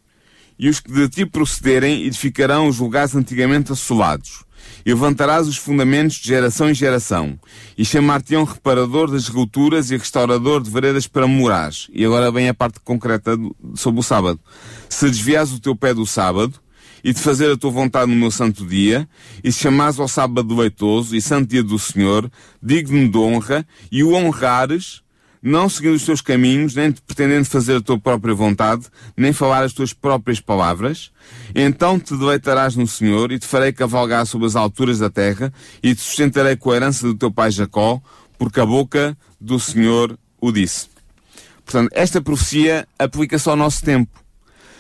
E os que de ti procederem edificarão os lugares antigamente assolados. E levantarás os fundamentos de geração em geração. E chamar-te-ão reparador das rupturas e restaurador de veredas para morares. E agora vem a parte concreta sobre o sábado. Se desviares o teu pé do sábado, e de fazer a tua vontade no meu santo dia, e se chamares ao sábado leitoso e santo dia do Senhor, digno de honra, e o honrares, não seguindo os teus caminhos, nem pretendendo fazer a tua própria vontade, nem falar as tuas próprias palavras, então te deleitarás no Senhor, e te farei cavalgar sobre as alturas da terra, e te sustentarei com a herança do teu pai Jacó, porque a boca do Senhor o disse. Portanto, esta profecia aplica-se ao nosso tempo.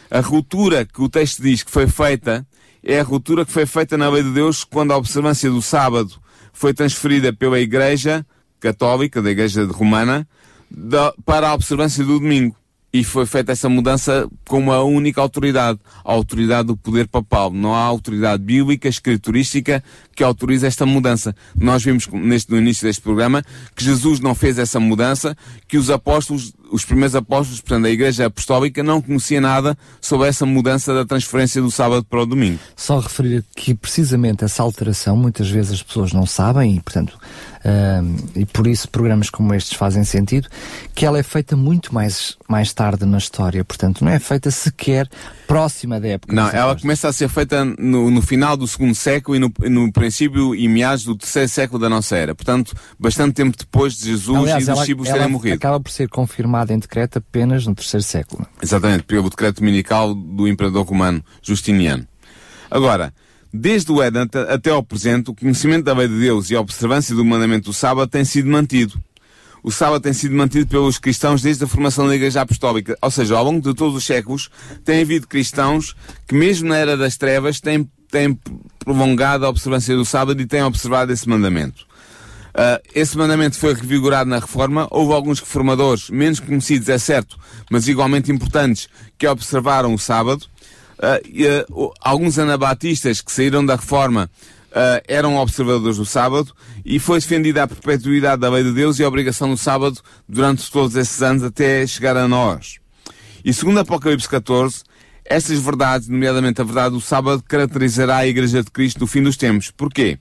A ruptura que o texto diz que foi feita é a ruptura que foi feita na lei de Deus quando a observância do sábado foi transferida pela Igreja Católica, da Igreja Romana, da- para a observância do domingo. E foi feita essa mudança com uma única autoridade, a autoridade do poder papal. Não há autoridade bíblica, escriturística, que autorize esta mudança. Nós vimos neste, no início deste programa que Jesus não fez essa mudança, que os apóstolos, os primeiros apóstolos, portanto a Igreja Apostólica, não conhecia nada sobre essa mudança da transferência do sábado para o domingo. Só referir que precisamente essa alteração muitas vezes as pessoas não sabem e, portanto, e por isso programas como estes fazem sentido, que ela é feita muito mais, mais tarde na história, portanto, não é feita sequer próxima da época. Não, ela começa a ser feita no, no final do segundo século e no, no princípio e meados do terceiro século da nossa era. Portanto, bastante tempo depois de Jesus Aliás, e dos discípulos terem morrido. acaba por ser confirmada em decreto apenas no terceiro século. Exatamente, pelo decreto dominical do imperador romano Justiniano. Agora, desde o Éden até- ao presente, o conhecimento da lei de Deus e a observância do mandamento do sábado tem sido mantido. O sábado tem sido mantido pelos cristãos desde a formação da Igreja Apostólica. Ou seja, ao longo de todos os séculos, tem havido cristãos que, mesmo na era das trevas, têm, têm prolongado a observância do sábado e têm observado esse mandamento. Ah, esse mandamento foi revigorado na reforma. Houve alguns reformadores, menos conhecidos, é certo, mas igualmente importantes, que observaram o sábado. Ah, o- alguns anabatistas que saíram da reforma ah, eram observadores do sábado e foi defendida a perpetuidade da lei de Deus e a obrigação do sábado durante todos esses anos até chegar a nós. E segundo Apocalipse 14, estas verdades, nomeadamente a verdade do sábado, caracterizará a Igreja de Cristo no fim dos tempos. Porquê?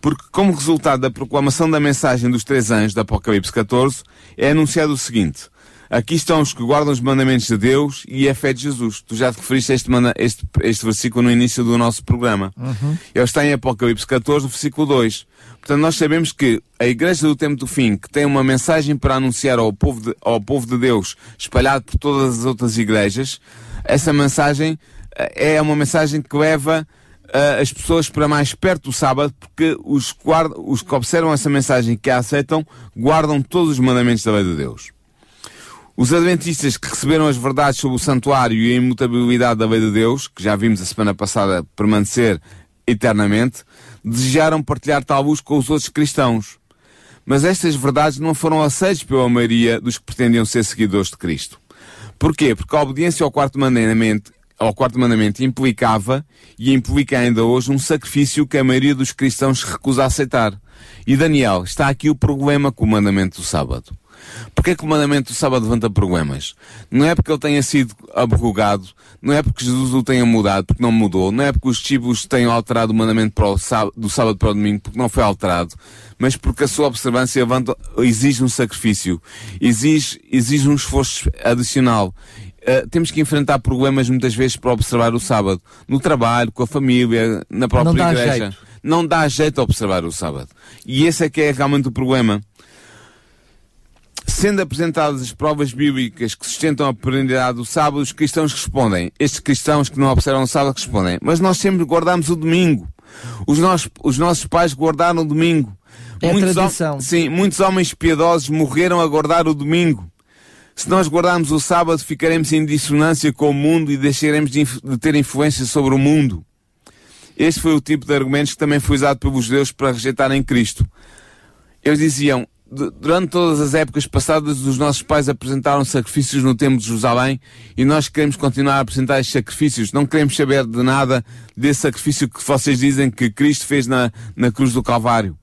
Porque, como resultado da proclamação da mensagem dos três anjos da Apocalipse 14, é anunciado o seguinte: Aqui estão os que guardam os mandamentos de Deus e a fé de Jesus. Tu já te referiste a este, este, este versículo no início do nosso programa. Uhum. Ele está em Apocalipse 14, versículo 2. Portanto, nós sabemos que a Igreja do Tempo do Fim, que tem uma mensagem para anunciar ao povo de, ao povo de Deus, espalhado por todas as outras igrejas, essa mensagem eh, é uma mensagem que leva uh, as pessoas para mais perto do sábado, porque os, guarda, os que observam essa mensagem e que a aceitam, guardam todos os mandamentos da lei de Deus. Os adventistas que receberam as verdades sobre o santuário e a imutabilidade da lei de Deus, que já vimos a semana passada permanecer eternamente, desejaram partilhar tal luz com os outros cristãos. Mas estas verdades não foram aceitas pela maioria dos que pretendiam ser seguidores de Cristo. Porquê? Porque a obediência ao quarto mandamento, ao quarto mandamento implicava, e implica ainda hoje, um sacrifício que a maioria dos cristãos recusa a aceitar. E Daniel, está aqui o problema com o mandamento do sábado. Porque é que o mandamento do sábado levanta problemas? Não é porque ele tenha sido abrogado, não é porque Jesus o tenha mudado, porque não mudou, não é porque os discípulos tenham alterado o mandamento para o sábado, do sábado para o domingo, porque não foi alterado, mas porque a sua observância levanta, exige um sacrifício, exige, exige um esforço adicional. Uh, temos que enfrentar problemas muitas vezes para observar o sábado. No trabalho, com a família, na própria igreja. Jeito. Não dá jeito a observar o sábado. E esse é que é realmente o problema. Sendo apresentadas as provas bíblicas que sustentam a perenidade do sábado, os cristãos respondem. Estes cristãos que não observam o sábado respondem. Mas nós sempre guardamos o domingo. Os nossos, os nossos pais guardaram o domingo. É muitos tradição. Sim, muitos homens piedosos morreram a guardar o domingo. Se nós guardarmos o sábado, ficaremos em dissonância com o mundo e deixaremos de, de ter influência sobre o mundo. Este foi o tipo de argumentos que também foi usado pelos judeus para rejeitarem Cristo. Eles diziam, durante todas as épocas passadas, os nossos pais apresentaram sacrifícios no Templo de Jerusalém e nós queremos continuar a apresentar estes sacrifícios. Não queremos saber de nada desse sacrifício que vocês dizem que Cristo fez na, na cruz do Calvário.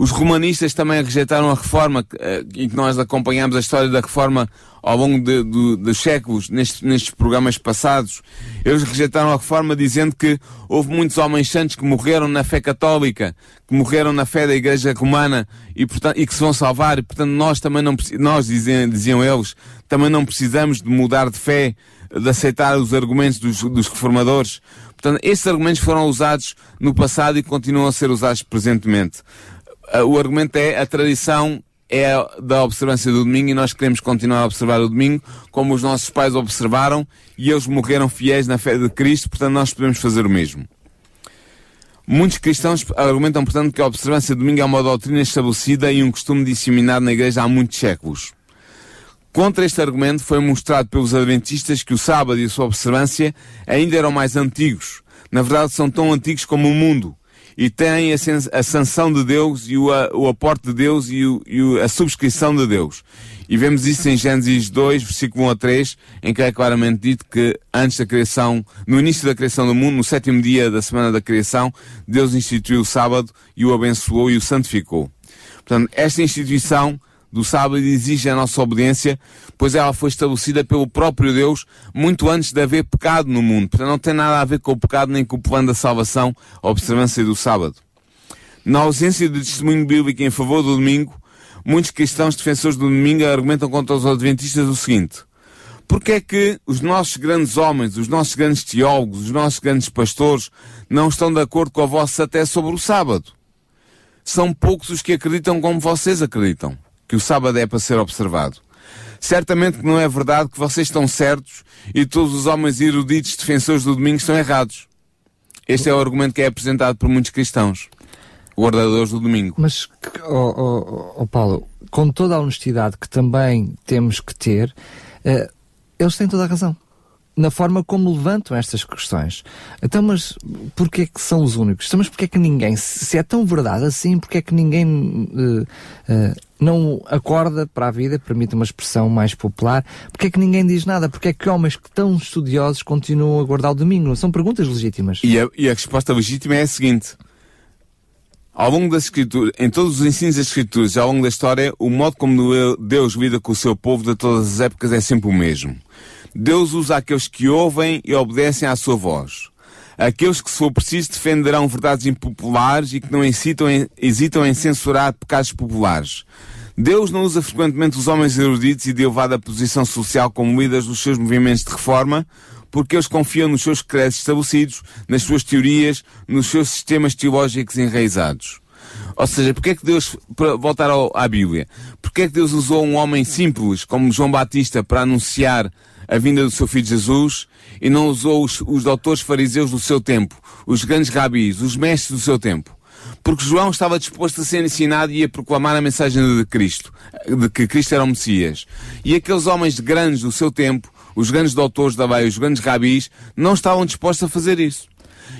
Os romanistas também rejeitaram a reforma, eh, e que nós acompanhamos a história da reforma ao longo de, de, dos séculos, nestes, nestes programas passados. Eles rejeitaram a reforma dizendo que houve muitos homens santos que morreram na fé católica, que morreram na fé da Igreja Romana e, portanto, e que se vão salvar. E, portanto, nós também não, nós, diziam, diziam eles, também não precisamos de mudar de fé, de aceitar os argumentos dos, dos reformadores. Portanto, esses argumentos foram usados no passado e continuam a ser usados presentemente. Ah, o argumento é a tradição é da observância do domingo e nós queremos continuar a observar o domingo como os nossos pais observaram e eles morreram fiéis na fé de Cristo, portanto nós podemos fazer o mesmo. Muitos cristãos argumentam, portanto, que a observância do domingo é uma doutrina estabelecida e um costume disseminado na igreja há muitos séculos. Contra este argumento foi mostrado pelos adventistas que o sábado e a sua observância ainda eram mais antigos. Na verdade, são tão antigos como o mundo e têm a, sanção de Deus e o, o aporte de Deus e, o, e a subscrição de Deus. E vemos isso em Gênesis 2, versículo 1 a 3, em que é claramente dito que antes da criação, no início da criação do mundo, no sétimo dia da semana da criação, Deus instituiu o sábado e o abençoou e o santificou. Portanto, esta instituição do sábado exige a nossa obediência, pois ela foi estabelecida pelo próprio Deus muito antes de haver pecado no mundo. Portanto, não tem nada a ver com o pecado nem com o plano da salvação, a observância do sábado. Na ausência de testemunho bíblico em favor do domingo, muitos cristãos defensores do domingo argumentam contra os adventistas o seguinte. Porque é que os nossos grandes homens, os nossos grandes teólogos, os nossos grandes pastores não estão de acordo com a vossa até sobre o sábado? São poucos os que acreditam como vocês acreditam que o sábado é para ser observado. Certamente não é verdade que vocês estão certos e todos os homens eruditos defensores do domingo estão errados. Este é o argumento que é apresentado por muitos cristãos, guardadores do domingo. Mas, oh, oh, oh Paulo, com toda a honestidade que também temos que ter, uh, eles têm toda a razão na forma como levantam estas questões. Então, mas porquê que são os únicos? Então, mas porquê que ninguém, se é tão verdade assim, porquê que ninguém uh, uh, não acorda para a vida, permite uma expressão mais popular, porquê que ninguém diz nada? Porquê que homens que tão estudiosos continuam a guardar o domingo? São perguntas legítimas. E a, e a resposta legítima é a seguinte. Ao longo das escrituras, em todos os ensinos das escrituras, ao longo da história, o modo como Deus lida com o seu povo de todas as épocas é sempre o mesmo. Deus usa aqueles que ouvem e obedecem à sua voz. Aqueles que, se for preciso, defenderão verdades impopulares e que não hesitam em, hesitam em censurar pecados populares. Deus não usa frequentemente os homens eruditos e de elevada posição social como líderes dos seus movimentos de reforma, porque eles confiam nos seus credos estabelecidos, nas suas teorias, nos seus sistemas teológicos enraizados. Ou seja, porque é que Deus, para voltar ao, à Bíblia, porque é que Deus usou um homem simples como João Batista para anunciar a vinda do seu filho Jesus e não usou os, os doutores fariseus do seu tempo, os grandes rabis, os mestres do seu tempo? Porque João estava disposto a ser ensinado e a proclamar a mensagem de Cristo, de que Cristo era o Messias. E aqueles homens grandes do seu tempo, os grandes doutores da lei, os grandes rabis, não estavam dispostos a fazer isso.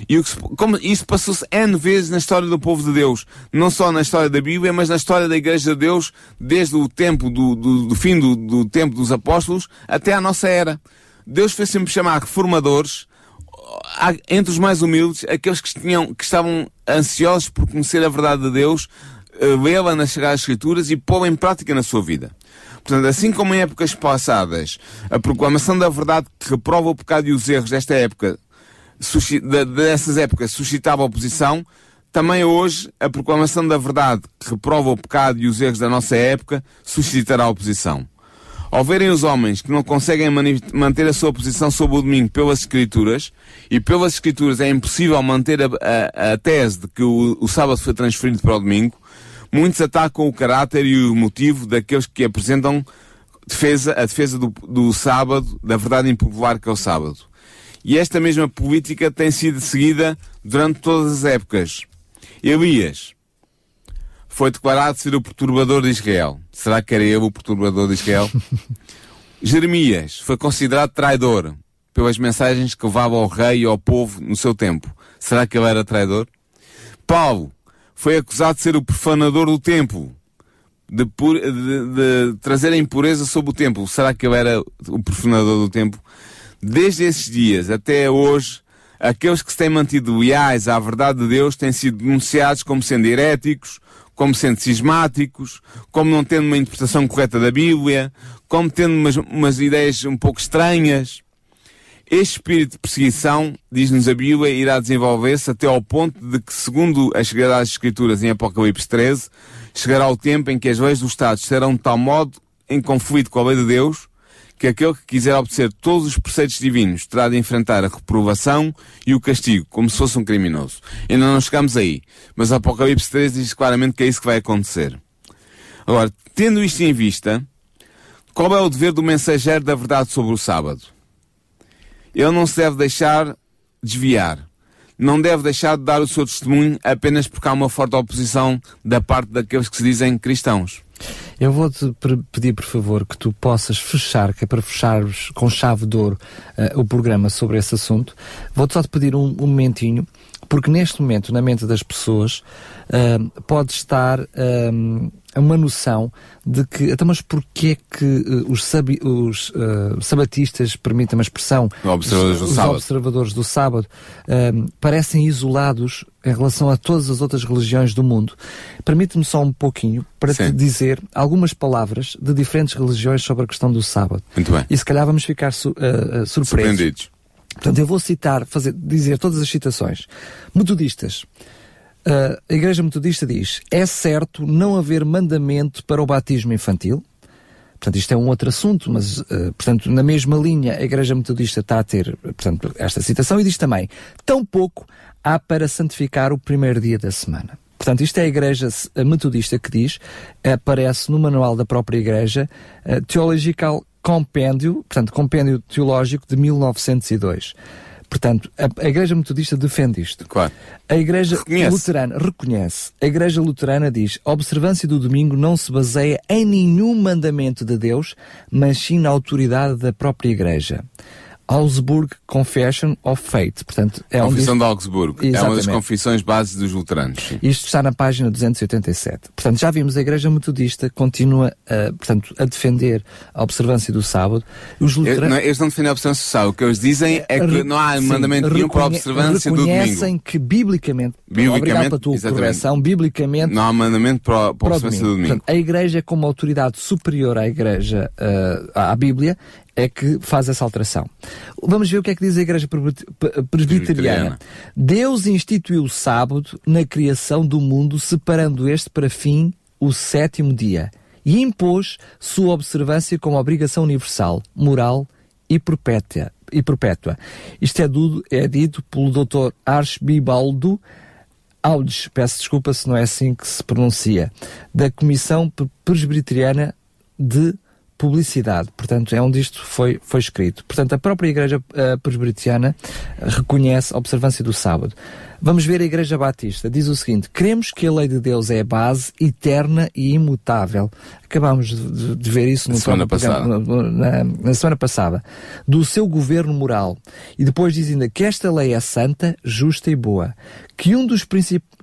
E o que, como isso passou-se N vezes na história do povo de Deus. Não só na história da Bíblia, mas na história da Igreja de Deus, desde o tempo do, do, do fim do, do tempo dos apóstolos até à nossa era. Deus fez sempre chamar reformadores, entre os mais humildes, aqueles que, tinham, que estavam ansiosos por conhecer a verdade de Deus, eh, lê-la nas Sagradas Escrituras e pô-la em prática na sua vida. Portanto, assim como em épocas passadas, a proclamação da verdade que reprova o pecado e os erros desta época dessas épocas suscitava oposição, também hoje a proclamação da verdade que reprova o pecado e os erros da nossa época suscitará oposição. Ao verem os homens que não conseguem manter a sua posição sobre o domingo pelas Escrituras, e pelas Escrituras é impossível manter a, a, a tese de que o, o sábado foi transferido para o domingo, muitos atacam o caráter e o motivo daqueles que apresentam defesa, a defesa do, do sábado, da verdade impopular que é o sábado. E esta mesma política tem sido seguida durante todas as épocas. Elias foi declarado ser o perturbador de Israel. Será que era ele o perturbador de Israel? [LAUGHS] Jeremias foi considerado traidor pelas mensagens que levava ao rei e ao povo no seu tempo. Será que ele era traidor? Paulo foi acusado de ser o profanador do templo, de, de, de, trazer a impureza sobre o templo. Será que ele era o profanador do templo? Desde esses dias até hoje, aqueles que se têm mantido leais à verdade de Deus têm sido denunciados como sendo heréticos, como sendo cismáticos, como não tendo uma interpretação correta da Bíblia, como tendo umas, umas ideias um pouco estranhas. Este espírito de perseguição, diz-nos a Bíblia, irá desenvolver-se até ao ponto de que, segundo as Sagradas Escrituras em Apocalipse 13, chegará o tempo em que as leis do Estado serão de tal modo em conflito com a lei de Deus que aquele que quiser obedecer todos os preceitos divinos terá de enfrentar a reprovação e o castigo, como se fosse um criminoso. Ainda não chegamos aí, mas Apocalipse 3 diz claramente que é isso que vai acontecer. Agora, tendo isto em vista, qual é o dever do mensageiro da verdade sobre o sábado? Ele não se deve deixar desviar. Não deve deixar de dar o seu testemunho apenas porque há uma forte oposição da parte daqueles que se dizem cristãos. Eu vou-te pedir, por favor, que tu possas fechar, que é para fecharmos com chave de ouro uh, o programa sobre esse assunto. Vou-te só te pedir um, um momentinho, porque neste momento, na mente das pessoas, uh, pode estar uh, uma noção de que, então, mas porquê que uh, os, sabi, os uh, sabatistas, permitam a expressão, observadores os, os observadores do sábado, uh, parecem isolados em relação a todas as outras religiões do mundo? Permite-me só um pouquinho para Sim. te dizer algumas palavras de diferentes religiões sobre a questão do sábado. Muito bem. E se calhar vamos ficar su, surpresos. Surpreendidos. Portanto, eu vou citar, fazer, dizer todas as citações. Metodistas. A Igreja Metodista diz: é certo não haver mandamento para o batismo infantil. Portanto, isto é um outro assunto, mas, uh, portanto, na mesma linha, a Igreja Metodista está a ter, portanto, esta citação e diz também: tampouco há para santificar o primeiro dia da semana. Portanto, isto é a Igreja Metodista que diz, aparece no manual da própria Igreja, uh, Theological Compêndio, portanto, Compêndio Teológico de 1902. Portanto, a, a, Igreja Metodista defende isto. Claro. A Igreja reconhece. Luterana reconhece. A Igreja Luterana diz: a observância do domingo não se baseia em nenhum mandamento de Deus, mas sim na autoridade da própria Igreja. Augsburg Confession of Faith. Portanto, é Confissão de Augsburg. Exatamente. É uma das confissões base dos luteranos. Sim. Isto está na página 287. Portanto, já vimos a Igreja Metodista continua a, portanto, a defender a observância do sábado. Os luteranos... Eles não defendem a observância do sábado. O que eles dizem é que não há mandamento nenhum para a observância do domingo. Reconhecem que biblicamente, biblicamente obrigado pela tua correção, biblicamente... Não há mandamento para, a, para a observância do domingo. Portanto, a Igreja como autoridade superior à Igreja, uh, à Bíblia, é que faz essa alteração. Vamos ver o que é que diz a Igreja Presbiteriana. Deus instituiu o sábado na criação do mundo, separando este para fim o sétimo dia. e impôs sua observância como obrigação universal, moral e perpétua. E perpétua. Isto é, do, é dito pelo Dr. Archbibaldo Audes, peço desculpa se não é assim que se pronuncia, da Comissão Presbiteriana de publicidade. Portanto, é onde isto foi, foi escrito. Portanto, a própria Igreja uh, Presbiteriana reconhece a observância do sábado. Vamos ver a Igreja Batista. Diz o seguinte: Cremos que a lei de Deus é a base eterna e imutável. Acabámos de, de ver isso no semana. Na, na, semana passada. Do seu governo moral. E depois diz ainda que esta lei é santa, justa e boa. Que, um dos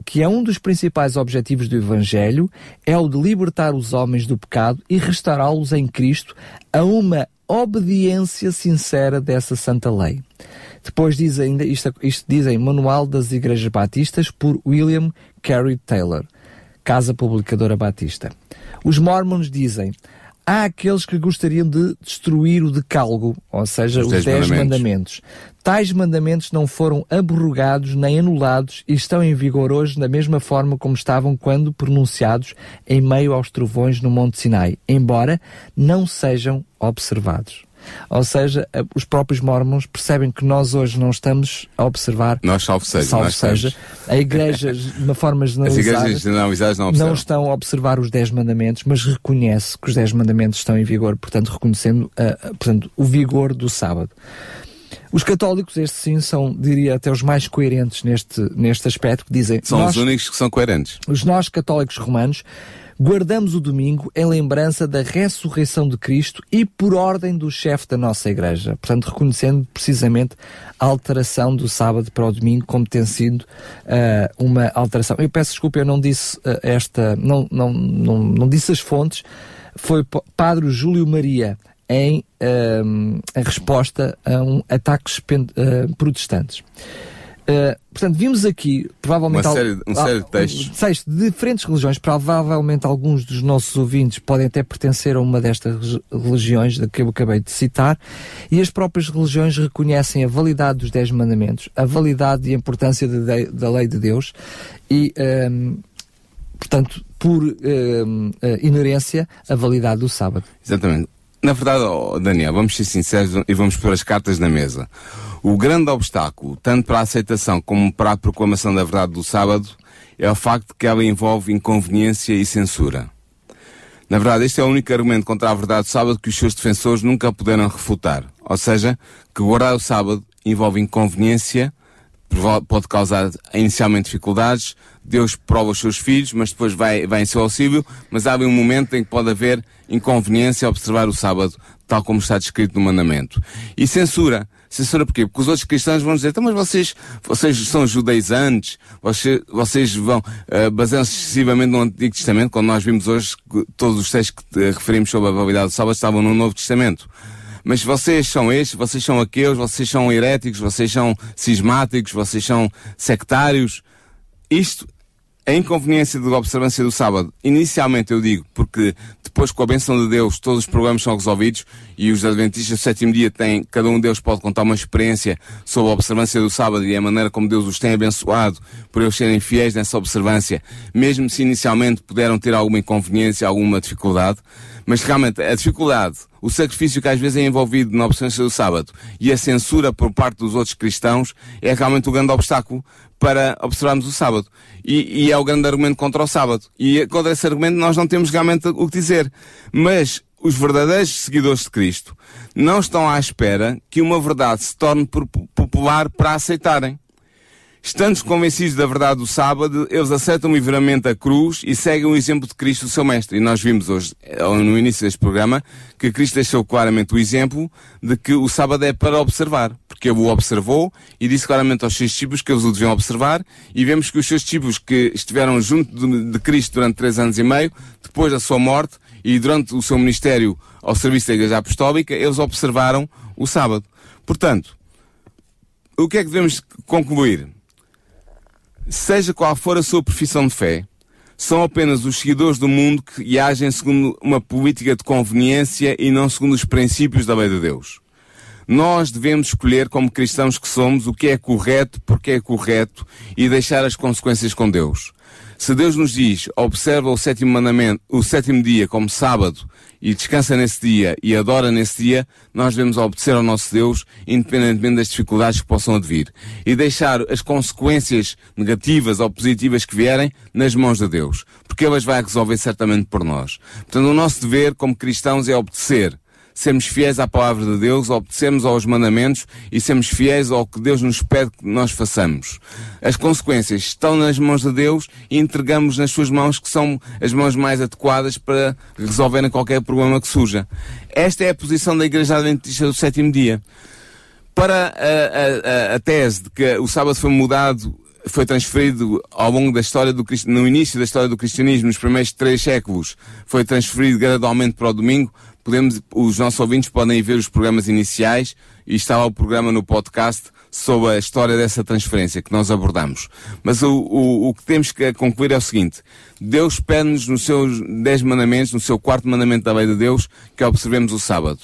que é um dos principais objetivos do Evangelho é o de libertar os homens do pecado e restaurá-los em Cristo a uma obediência sincera dessa santa lei. Depois diz ainda, isto, isto diz em Manual das Igrejas Batistas por William Carey Taylor, Casa Publicadora Batista. Os Mormons dizem, há aqueles que gostariam de destruir o decálogo, ou seja, os, os dez, dez mandamentos. mandamentos. Tais mandamentos não foram abrogados nem anulados e estão em vigor hoje da mesma forma como estavam quando pronunciados em meio aos trovões no Monte Sinai, embora não sejam observados. Ou seja, os próprios mormons percebem que nós hoje não estamos a observar. Nós, salvo seja. Salvo seja. A igreja, [LAUGHS] de uma forma generalizada, As igrejas generalizadas não, não estão a observar os Dez Mandamentos, mas reconhece que os Dez Mandamentos estão em vigor, portanto, reconhecendo uh, portanto, o vigor do sábado. Os católicos, estes sim, são, diria, até os mais coerentes neste, neste aspecto, que dizem... São nós, os únicos que são coerentes. Os nós, católicos romanos, guardamos o domingo em lembrança da ressurreição de Cristo e por ordem do chefe da nossa igreja. Portanto, reconhecendo precisamente a alteração do sábado para o domingo como tem sido uh, uma alteração. Eu peço desculpa, eu não disse uh, esta, não, não, não, não disse as fontes, foi Padre Júlio Maria em, uh, em resposta a um ataques protestantes. Uh, portanto, vimos aqui, provavelmente. Uma série, um série de textos. Seis de diferentes religiões. Provavelmente alguns dos nossos ouvintes podem até pertencer a uma destas religiões que eu acabei de citar. E as próprias religiões reconhecem a validade dos Dez Mandamentos, a validade e a importância de, da lei de Deus e. Um, ehm, portanto, por ehm, inerência, a validade do sábado. Exatamente. Na verdade, oh, Daniel, vamos ser sinceros e vamos pôr as cartas na mesa. O grande obstáculo, tanto para a aceitação como para a proclamação da verdade do sábado, é o facto que ela envolve inconveniência e censura. Na verdade, este é o único argumento contra a verdade do sábado que os seus defensores nunca puderam refutar. Ou seja, que guardar o sábado envolve inconveniência, pode causar inicialmente dificuldades, Deus prova os seus filhos, mas depois vai, vai em seu auxílio, mas há um momento em que pode haver inconveniência a observar o sábado, tal como está descrito no mandamento. E censura. Censura porquê? Porque os outros cristãos vão dizer, então, mas vocês, vocês são judaizantes, vocês, vocês vão, uh, baseiam-se excessivamente no Antigo Testamento, quando nós vimos hoje que todos os textos que referimos sobre a validade do sábado estavam no Novo Testamento. Mas vocês são estes, vocês são aqueles, vocês são heréticos, vocês são cismáticos, vocês são sectários. Isto a inconveniência da observância do sábado, inicialmente eu digo, porque depois com a benção de Deus todos os problemas são resolvidos e os adventistas do sétimo dia têm, cada um deles pode contar uma experiência sobre a observância do sábado e a maneira como Deus os tem abençoado por eles serem fiéis nessa observância, mesmo se inicialmente puderam ter alguma inconveniência, alguma dificuldade, mas realmente a dificuldade, o sacrifício que às vezes é envolvido na observância do sábado e a censura por parte dos outros cristãos é realmente o grande obstáculo para observarmos o sábado. E, e, é o grande argumento contra o sábado. E contra esse argumento nós não temos realmente o que dizer. Mas os verdadeiros seguidores de Cristo não estão à espera que uma verdade se torne popular para aceitarem. Estando convencidos da verdade do sábado, eles aceitam livremente a cruz e seguem o exemplo de Cristo, seu mestre. E nós vimos hoje, eh, no início deste programa, que Cristo deixou claramente o exemplo de que o sábado é para observar. Porque ele o observou e disse claramente aos seus discípulos que eles o deviam observar. E vemos que os seus discípulos que estiveram junto de Cristo durante três anos e meio, depois da sua morte e durante o seu ministério ao serviço da Igreja Apostólica, eles observaram o sábado. Portanto, o que é que devemos concluir? Seja qual for a sua profissão de fé, são apenas os seguidores do mundo que agem segundo uma política de conveniência e não segundo os princípios da lei de Deus. Nós devemos escolher, como cristãos que somos, o que é correto, porque é correto e deixar as consequências com Deus. Se Deus nos diz, observa o sétimo mandamento, o sétimo dia como sábado e descansa nesse dia e adora nesse dia, nós devemos obedecer ao nosso Deus, independentemente das dificuldades que possam advir. E deixar as consequências negativas ou positivas que vierem nas mãos de Deus. Porque Ele as vai resolver certamente por nós. Portanto, o nosso dever como cristãos é obedecer sermos fiéis à palavra de Deus, obedecermos aos mandamentos e sermos fiéis ao que Deus nos pede que nós façamos. As consequências estão nas mãos de Deus e entregamos nas suas mãos que são as mãos mais adequadas para resolverem qualquer problema que surja. Esta é a posição da Igreja Adventista do sétimo dia. Para a, a, a tese de que o sábado foi mudado foi transferido ao longo da história do no início da história do cristianismo, nos primeiros três séculos, foi transferido gradualmente para o domingo podemos, os nossos ouvintes podem ver os programas iniciais e está lá o programa no podcast sobre a história dessa transferência que nós abordamos. Mas o, o, o que temos que concluir é o seguinte. Deus pede-nos nos seus dez mandamentos, no seu quarto mandamento da lei de Deus, que observemos o sábado.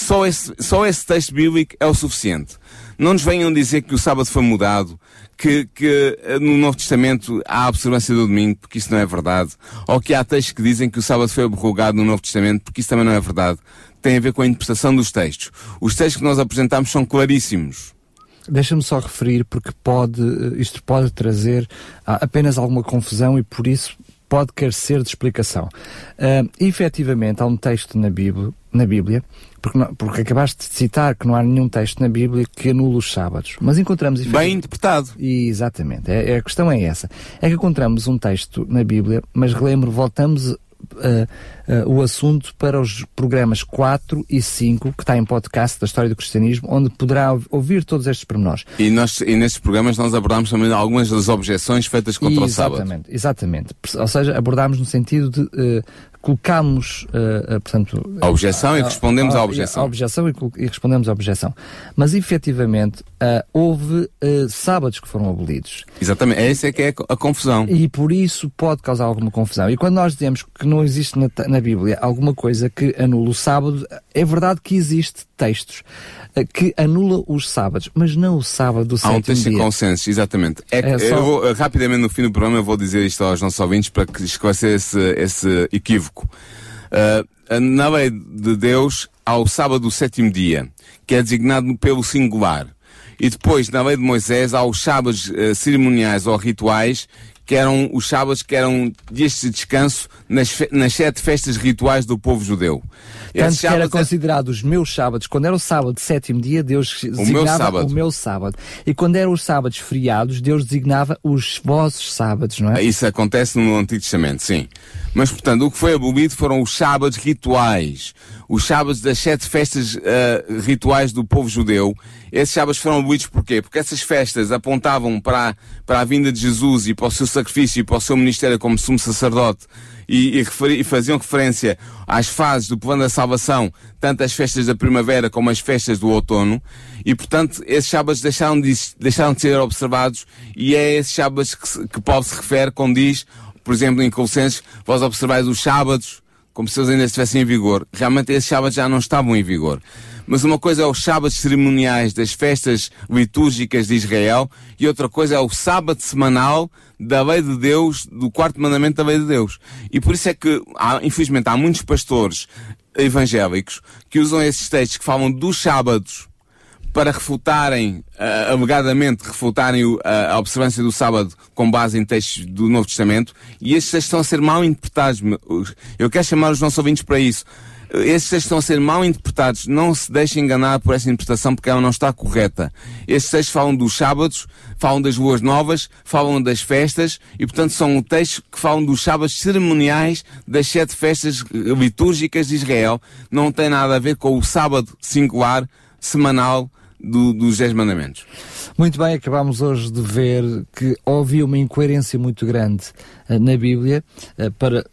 Só esse, só esse texto bíblico é o suficiente. Não nos venham dizer que o sábado foi mudado, que, que eh, no Novo Testamento há a observância do domingo, porque isso não é verdade. Ou que há textos que dizem que o sábado foi abrogado no Novo Testamento, porque isso também não é verdade. Tem a ver com a interpretação dos textos. Os textos que nós apresentamos são claríssimos. Deixa-me só referir, porque pode, eh, isto pode trazer ah, apenas alguma confusão e por isso pode carecer de explicação. Uh, efetivamente, há um texto na Bíblia, na Bíblia porque, não, porque acabaste de citar que não há nenhum texto na Bíblia que anule os sábados. Mas encontramos... Bem interpretado. E, exatamente. É, é, a questão é essa. É que encontramos um texto na Bíblia, mas relembro, voltamos Uh, uh, o assunto para os programas 4 e 5, que está em podcast da História do Cristianismo, onde poderá ouvir todos estes pormenores. E, nós, e nestes programas nós abordámos também algumas das objeções feitas contra exatamente, o sábado. Exatamente. Ou seja, abordámos no sentido de uh, colocamos, uh, uh, portanto... A objeção a, e respondemos à objeção. A objeção e, e, respondemos à objeção. Mas, efetivamente, uh, houve sábados que foram abolidos. Exatamente. Essa é que é a confusão. E por isso pode causar alguma confusão. E quando nós dizemos que não existe na, na Bíblia alguma coisa que anula o sábado, é verdade que existe textos que anula os sábados, mas não o sábado do sétimo dia. Há um texto de consenso, exatamente. É, é só... vou, rapidamente no fim do programa eu vou dizer isto aos nossos ouvintes para que esclarecer esse, esse equívoco. Uh, na lei de Deus há o sábado do sétimo dia, que é designado pelo singular. E depois, na lei de Moisés, há os sábados uh, cerimoniais ou rituais, que eram os sábados que eram dias de descanso nas, nas sete festas rituais do povo judeu. Tanto que era é- considerado os meus sábados, quando era o sábado sétimo dia, Deus designava o meu, o meu sábado. E quando eram os sábados feriados, Deus designava os vossos sábados, não é? Isso acontece no Antigo Testamento, sim. Mas, portanto, o que foi abolido foram os sábados rituais. Os sábados das sete festas uh, rituais do povo judeu. Esses sábados foram abolidos porquê? Porque essas festas apontavam para, para a vinda de Jesus e para o seu sacrifício e para o seu ministério como sumo sacerdote e, e, referi, e, faziam referência às fases do plano da salvação, tanto as festas da primavera como as festas do outono, e portanto esses sábados deixaram de, deixaram de ser observados e é esses sábados que, que Paulo se refere quando diz, por exemplo, em Colossenses, vós observais os sábados como se eles ainda estivessem em vigor. Realmente esses sábados já não estavam em vigor. Mas uma coisa é os sábados cerimoniais das festas litúrgicas de Israel e outra coisa é o sábado semanal da lei de Deus, do quarto mandamento da lei de Deus. E por isso é que, há, infelizmente, há muitos pastores evangélicos que usam esses textos que falam dos sábados para refutarem, uh, alegadamente refutarem uh, a observância do sábado com base em textos do Novo Testamento, e esses textos estão a ser mal interpretados. Eu quero chamar os nossos ouvintes para isso. Esses textos estão a ser mal interpretados. Não se deixem enganar por essa interpretação porque ela não está correta. Esses textos falam dos sábados, falam das luas novas, falam das festas e, portanto, são textos que falam dos sábados cerimoniais das sete festas litúrgicas de Israel. Não tem nada a ver com o sábado singular, semanal, do, dos Dez Mandamentos. Muito bem, acabamos hoje de ver que havia uma incoerência muito grande uh, na Bíblia uh, para,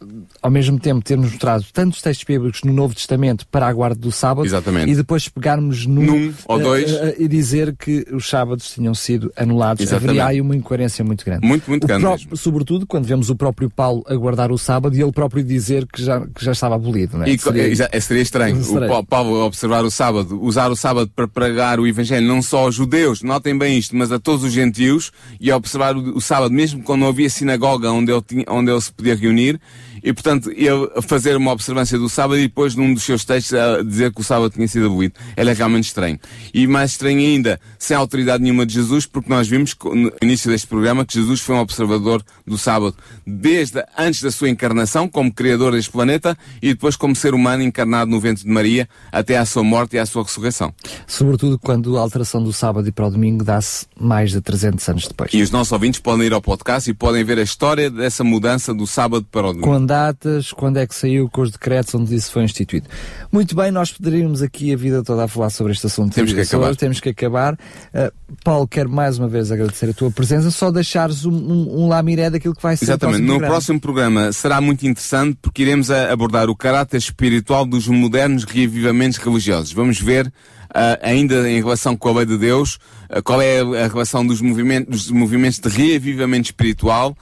ao mesmo tempo, termos mostrado tantos textos bíblicos no Novo Testamento para a guarda do sábado Exatamente. e depois pegarmos num, num ou dois e dizer que os sábados tinham sido anulados. Exatamente. Haveria aí uma incoerência muito grande. Muito, muito grande. Próprio, sobretudo quando vemos o próprio Paulo a guardar o sábado e ele próprio dizer que já, que já estava abolido. Não é? E, seria, seria estranho. estranho. O Paulo observar o sábado, usar o sábado para pregar o evangelho Evangelho não só aos judeus, notem bem isto, mas a todos os gentios, e a observar o, o sábado, mesmo quando não havia sinagoga onde ele, tinha, onde ele se podia reunir, e portanto ele fazer uma observância do sábado e depois num dos seus textos dizer que o sábado tinha sido abolido. Ele é realmente estranho. E mais estranho ainda, sem autoridade nenhuma de Jesus, porque nós vimos no início deste programa que Jesus foi um observador do sábado desde antes da sua encarnação como criador deste planeta e depois como ser humano encarnado no ventre de Maria até à sua morte e à sua ressurreição. Sobretudo quando a alteração do sábado e para o domingo dá-se mais de 300 anos depois. E os nossos ouvintes podem ir ao podcast e podem ver a história dessa mudança do sábado para o domingo. Com datas, quando é que saiu, com os decretos onde isso foi instituído. Muito bem, nós poderíamos aqui a vida toda a falar sobre este assunto. Temos que acabar. Temos que acabar. Uh, Paulo, quero mais uma vez agradecer a tua presença, só deixares um, um, um lamiré daquilo que vai ser Exatamente. No programa. próximo programa será muito interessante porque iremos abordar o caráter espiritual dos modernos reavivamentos religiosos. Vamos ver ah, ainda em relação com a lei de Deus, ah, qual é a, a relação dos movimentos, dos movimentos de reavivamento espiritual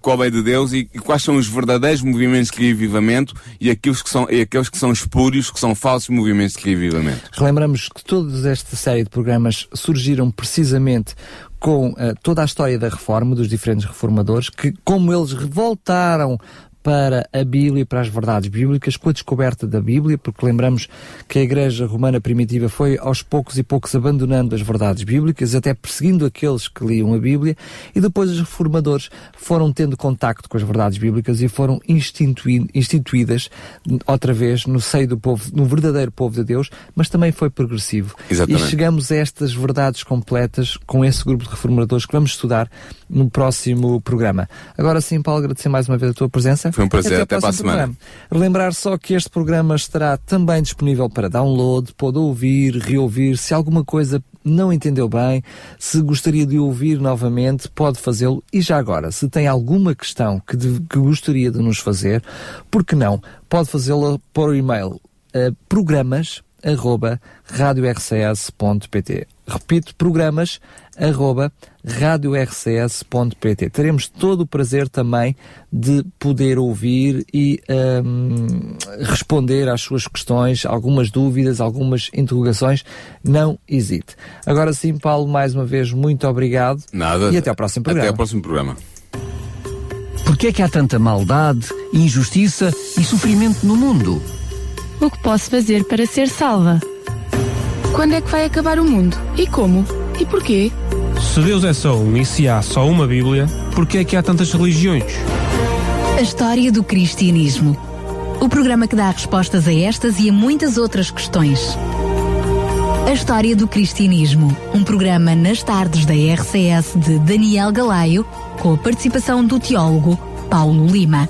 com a lei de Deus e, e quais são os verdadeiros movimentos de reavivamento e aqueles que são, e aqueles que são espúrios, que são falsos movimentos de reavivamento. Relembramos que toda esta série de programas surgiram precisamente com eh, toda a história da reforma dos diferentes reformadores, que como eles voltaram para a Bíblia e para as verdades bíblicas, com a descoberta da Bíblia, porque lembramos que a Igreja Romana Primitiva foi aos poucos e poucos abandonando as verdades bíblicas, até perseguindo aqueles que liam a Bíblia, e depois os reformadores foram tendo contacto com as verdades bíblicas e foram instituí- instituídas outra vez no seio do povo, no verdadeiro povo de Deus, mas também foi progressivo. Exatamente. E chegamos a estas verdades completas com esse grupo de reformadores que vamos estudar no próximo programa. Agora sim, Paulo, agradecer mais uma vez a tua presença. Foi um prazer, ao até para a semana. programa. Relembrar só que este programa estará também disponível para download, pode ouvir, reouvir. Se alguma coisa não entendeu bem, se gostaria de ouvir novamente, pode fazê-lo. E já agora, se tem alguma questão que, de- que gostaria de nos fazer, por que não? Pode fazê-lo por e-mail a programas arroba radiorcs.pt Repito, programas arroba radiorcs.pt Teremos todo o prazer também de poder ouvir e hum, responder às suas questões, algumas dúvidas, algumas interrogações. Não hesite. Agora sim, Paulo, mais uma vez, muito obrigado. Nada. E até ao próximo programa. Até ao próximo programa. Porquê é que há tanta maldade, injustiça e sofrimento no mundo? O que posso fazer para ser salva? Quando é que vai acabar o mundo? E como? E porquê? Se Deus é só um e se há só uma Bíblia, porquê é que há tantas religiões? A história do cristianismo. O programa que dá respostas a estas e a muitas outras questões. A história do cristianismo. Um programa nas tardes da RCS de Daniel Galaio, com a participação do teólogo Paulo Lima.